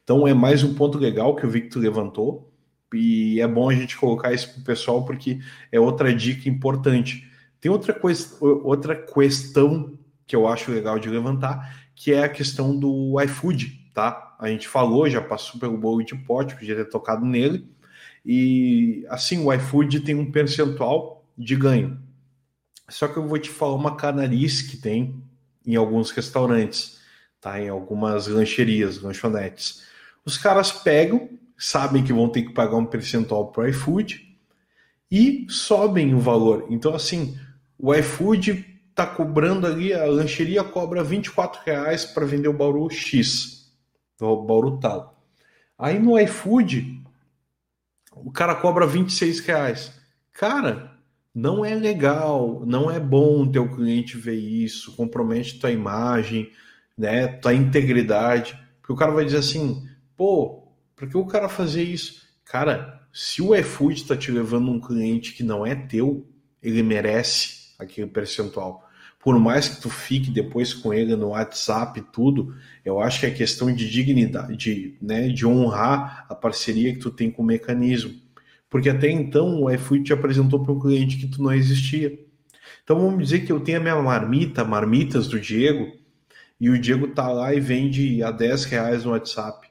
Então é mais um ponto legal que eu vi que tu levantou e é bom a gente colocar isso pro pessoal porque é outra dica importante. Tem outra coisa, outra questão que eu acho legal de levantar, que é a questão do iFood, tá? A gente falou, já passou pelo bolo de pote, podia ter tocado nele. E assim, o iFood tem um percentual de ganho. Só que eu vou te falar uma canalice que tem em alguns restaurantes, tá? Em algumas lancherias, lanchonetes. Os caras pegam, sabem que vão ter que pagar um percentual para o iFood e sobem o valor. Então, assim, o iFood tá cobrando ali, a lancheria cobra 24 reais para vender o Bauru X, o Bauru tal. Aí no iFood, o cara cobra 26 reais. Cara, não é legal, não é bom teu cliente ver isso, compromete tua imagem, né, tua integridade, porque o cara vai dizer assim, pô, por que o cara fazer isso? Cara, se o iFood está te levando um cliente que não é teu, ele merece aquele percentual. Por mais que tu fique depois com ele no WhatsApp e tudo, eu acho que é questão de dignidade, de, né, de honrar a parceria que tu tem com o mecanismo. Porque até então o iFood te apresentou para um cliente que tu não existia. Então vamos dizer que eu tenho a minha marmita, marmitas do Diego, e o Diego tá lá e vende a 10 reais no WhatsApp.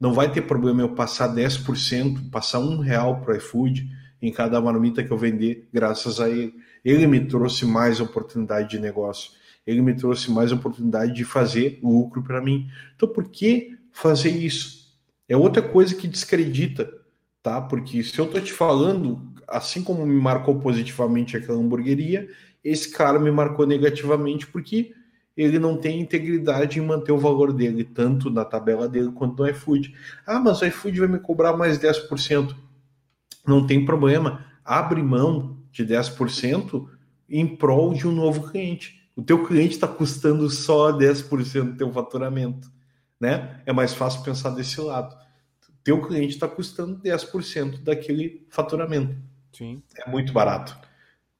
Não vai ter problema eu passar 10%, passar um real para o iFood em cada marmita que eu vender, graças a ele. Ele me trouxe mais oportunidade de negócio. Ele me trouxe mais oportunidade de fazer lucro para mim. Então, por que fazer isso? É outra coisa que descredita tá? Porque se eu tô te falando, assim como me marcou positivamente aquela hamburgueria, esse cara me marcou negativamente porque ele não tem integridade em manter o valor dele, tanto na tabela dele quanto no iFood. Ah, mas o iFood vai me cobrar mais 10%. Não tem problema. Abre mão de 10% em prol de um novo cliente. O teu cliente está custando só 10% do teu faturamento. Né? É mais fácil pensar desse lado teu cliente está custando 10% daquele faturamento. Sim. É muito barato.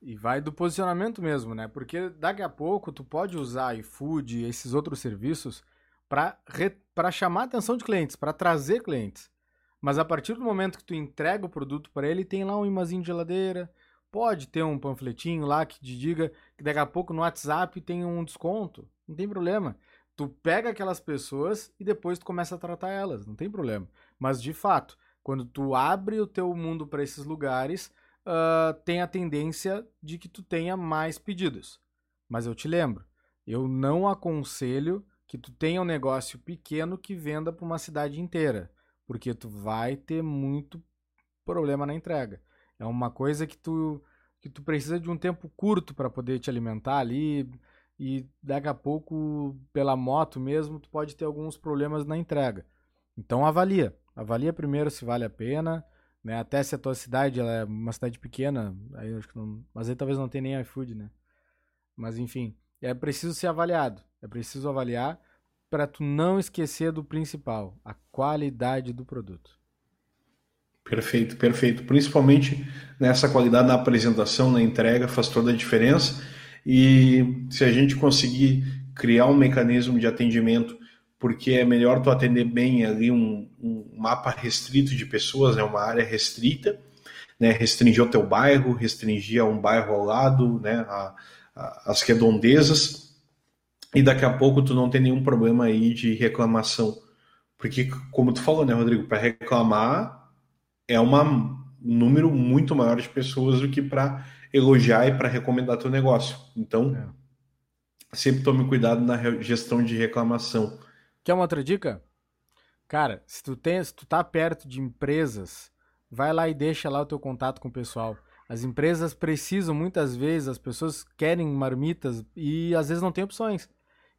E vai do posicionamento mesmo, né? Porque daqui a pouco tu pode usar iFood e esses outros serviços para re... chamar a atenção de clientes, para trazer clientes. Mas a partir do momento que tu entrega o produto para ele, tem lá um imazinho de geladeira, pode ter um panfletinho lá que te diga que daqui a pouco no WhatsApp tem um desconto. Não tem problema. Tu pega aquelas pessoas e depois tu começa a tratar elas, não tem problema. Mas de fato, quando tu abre o teu mundo para esses lugares, uh, tem a tendência de que tu tenha mais pedidos. Mas eu te lembro, eu não aconselho que tu tenha um negócio pequeno que venda para uma cidade inteira, porque tu vai ter muito problema na entrega. É uma coisa que tu que tu precisa de um tempo curto para poder te alimentar ali e daqui a pouco pela moto mesmo tu pode ter alguns problemas na entrega. Então avalia. Avalia primeiro se vale a pena, né? Até se a tua cidade é uma cidade pequena, aí acho que não, mas aí talvez não tenha nem iFood, né? Mas enfim, é preciso ser avaliado. É preciso avaliar para tu não esquecer do principal, a qualidade do produto. Perfeito, perfeito. Principalmente nessa qualidade na apresentação, na entrega, faz toda a diferença. E se a gente conseguir criar um mecanismo de atendimento porque é melhor tu atender bem ali um, um mapa restrito de pessoas, né, uma área restrita, né, restringir o teu bairro, restringir a um bairro ao lado, né, a, a, as redondezas, e daqui a pouco tu não tem nenhum problema aí de reclamação. Porque, como tu falou, né, Rodrigo, para reclamar é um número muito maior de pessoas do que para elogiar e para recomendar teu negócio. Então, é. sempre tome cuidado na gestão de reclamação. Quer uma outra dica? Cara, se tu, tem, se tu tá perto de empresas, vai lá e deixa lá o teu contato com o pessoal. As empresas precisam, muitas vezes, as pessoas querem marmitas e às vezes não tem opções.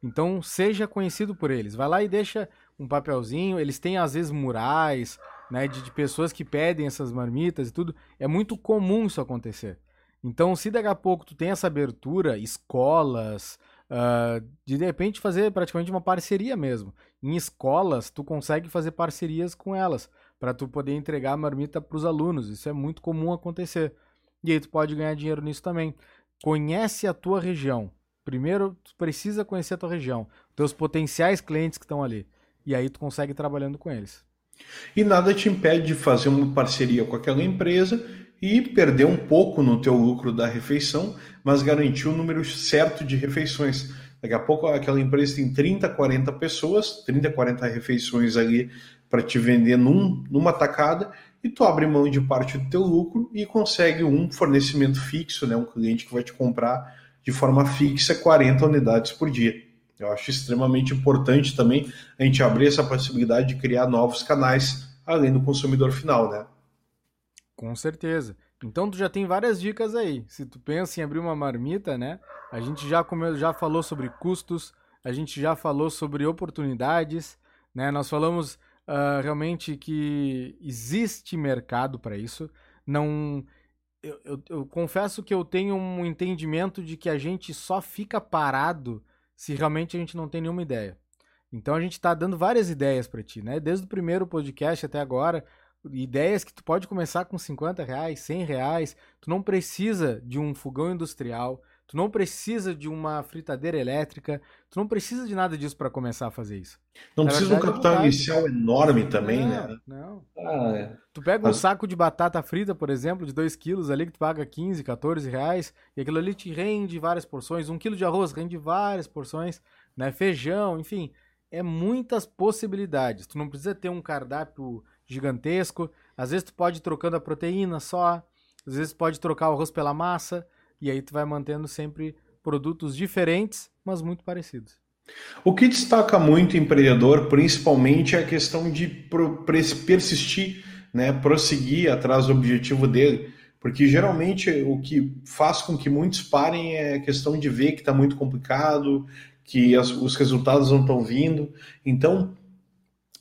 Então, seja conhecido por eles. Vai lá e deixa um papelzinho. Eles têm, às vezes, murais, né, de, de pessoas que pedem essas marmitas e tudo. É muito comum isso acontecer. Então, se daqui a pouco tu tem essa abertura, escolas, uh, de, repente fazer praticamente uma parceria mesmo. Em escolas, tu consegue fazer parcerias com elas para tu poder entregar a marmita para os alunos. Isso é muito comum acontecer. E aí tu pode ganhar dinheiro nisso também. Conhece a tua região. Primeiro, tu precisa conhecer a tua região, teus potenciais clientes que estão ali. E aí tu consegue ir trabalhando com eles. E nada te impede de fazer uma parceria com aquela empresa e perder um pouco no teu lucro da refeição, mas garantir o número certo de refeições. Daqui a pouco aquela empresa tem 30, 40 pessoas, 30, 40 refeições ali para te vender num, numa tacada e tu abre mão de parte do teu lucro e consegue um fornecimento fixo, né, um cliente que vai te comprar de forma fixa 40 unidades por dia. Eu acho extremamente importante também a gente abrir essa possibilidade de criar novos canais além do consumidor final, né? Com certeza. Então tu já tem várias dicas aí. Se tu pensa em abrir uma marmita, né? A gente já comeu, já falou sobre custos, a gente já falou sobre oportunidades, né? Nós falamos uh, realmente que existe mercado para isso. Não, eu, eu, eu confesso que eu tenho um entendimento de que a gente só fica parado se realmente a gente não tem nenhuma ideia. Então a gente está dando várias ideias para ti, né? Desde o primeiro podcast até agora, ideias que tu pode começar com 50 reais, 100 reais. Tu não precisa de um fogão industrial, tu não precisa de uma fritadeira elétrica, tu não precisa de nada disso para começar a fazer isso. Não Na precisa de um capital inicial enorme também, não, né? Não. Ah, é. Tu pega Mas... um saco de batata frita, por exemplo, de 2 quilos ali, que tu paga 15, 14 reais, e aquilo ali te rende várias porções. Um quilo de arroz rende várias porções, né? Feijão, enfim. É muitas possibilidades. Tu não precisa ter um cardápio gigantesco. Às vezes tu pode ir trocando a proteína só, às vezes pode trocar o arroz pela massa, e aí tu vai mantendo sempre produtos diferentes, mas muito parecidos. O que destaca muito o empreendedor, principalmente, é a questão de persistir, né, prosseguir atrás do objetivo dele. Porque geralmente o que faz com que muitos parem é a questão de ver que está muito complicado, que as, os resultados não estão vindo. Então,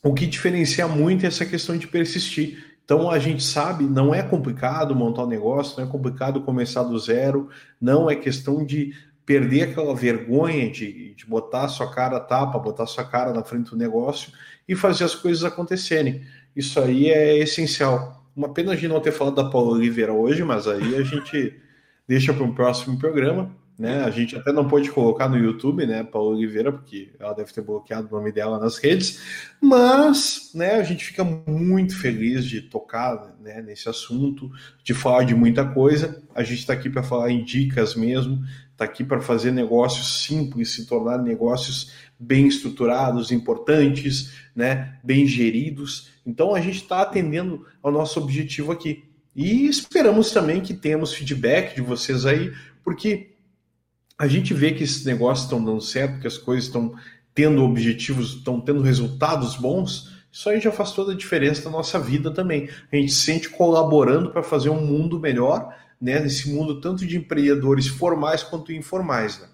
o que diferencia muito é essa questão de persistir. Então a gente sabe, não é complicado montar um negócio, não é complicado começar do zero, não é questão de perder aquela vergonha de, de botar a sua cara a tapa, botar a sua cara na frente do negócio e fazer as coisas acontecerem. Isso aí é essencial. Uma pena de não ter falado da Paula Oliveira hoje, mas aí a gente deixa para um próximo programa né? A gente até não pode colocar no YouTube, né, Paula Oliveira, porque ela deve ter bloqueado o nome dela nas redes, mas, né, a gente fica muito feliz de tocar, né, nesse assunto, de falar de muita coisa. A gente está aqui para falar em dicas mesmo, está aqui para fazer negócios simples, se tornar negócios bem estruturados, importantes, né, bem geridos. Então a gente está atendendo ao nosso objetivo aqui. E esperamos também que tenhamos feedback de vocês aí, porque a gente vê que esses negócios estão dando certo, que as coisas estão tendo objetivos, estão tendo resultados bons, isso aí já faz toda a diferença na nossa vida também. A gente se sente colaborando para fazer um mundo melhor, né? Nesse mundo tanto de empreendedores formais quanto informais, né?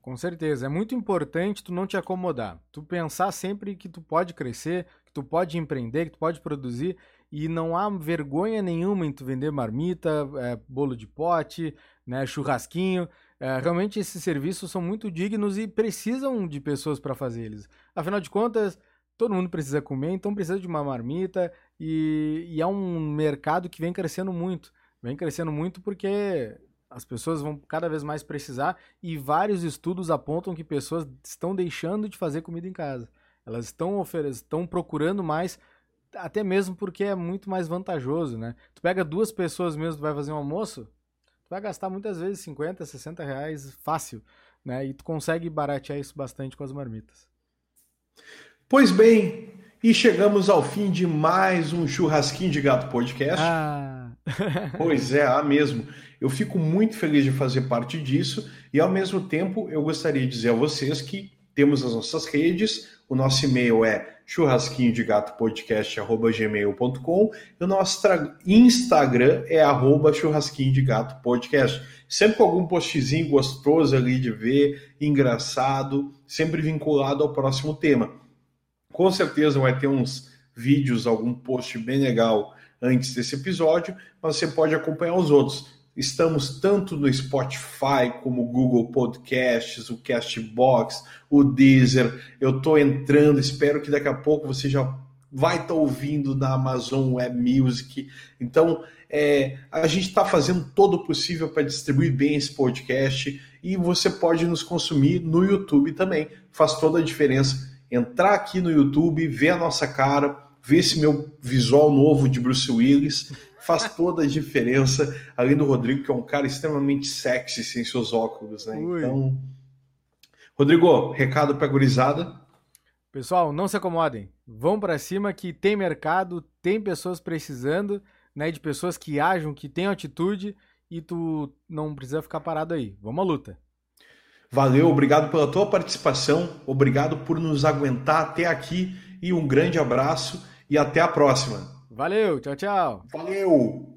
Com certeza, é muito importante tu não te acomodar, tu pensar sempre que tu pode crescer, que tu pode empreender, que tu pode produzir e não há vergonha nenhuma em tu vender marmita, é, bolo de pote, né, churrasquinho. É, realmente esses serviços são muito dignos e precisam de pessoas para fazer eles. Afinal de contas, todo mundo precisa comer, então precisa de uma marmita e, e é um mercado que vem crescendo muito. Vem crescendo muito porque as pessoas vão cada vez mais precisar e vários estudos apontam que pessoas estão deixando de fazer comida em casa. Elas estão estão procurando mais, até mesmo porque é muito mais vantajoso, né? Tu pega duas pessoas mesmo, tu vai fazer um almoço, vai gastar muitas vezes 50, 60 reais fácil, né? E tu consegue baratear isso bastante com as marmitas. Pois bem, e chegamos ao fim de mais um Churrasquinho de Gato Podcast. Ah. pois é, há mesmo. Eu fico muito feliz de fazer parte disso e, ao mesmo tempo, eu gostaria de dizer a vocês que temos as nossas redes, o nosso e-mail é churrasquinho de gato podcast gmail.com e o nosso Instagram é arroba churrasquinho de gato podcast. Sempre com algum postzinho gostoso ali de ver, engraçado, sempre vinculado ao próximo tema. Com certeza vai ter uns vídeos, algum post bem legal antes desse episódio, mas você pode acompanhar os outros. Estamos tanto no Spotify como Google Podcasts, o Castbox, o Deezer. Eu estou entrando, espero que daqui a pouco você já vai estar tá ouvindo na Amazon Web Music. Então, é, a gente está fazendo todo o possível para distribuir bem esse podcast e você pode nos consumir no YouTube também. Faz toda a diferença entrar aqui no YouTube, ver a nossa cara, ver esse meu visual novo de Bruce Willis, faz toda a diferença, além do Rodrigo, que é um cara extremamente sexy sem seus óculos, né? Ui. Então, Rodrigo, recado para gurizada. Pessoal, não se acomodem. Vão para cima que tem mercado, tem pessoas precisando, né, de pessoas que ajam, que têm atitude e tu não precisa ficar parado aí. Vamos à luta. Valeu, obrigado pela tua participação, obrigado por nos aguentar até aqui e um grande abraço e até a próxima. Valeu, tchau, tchau. Valeu!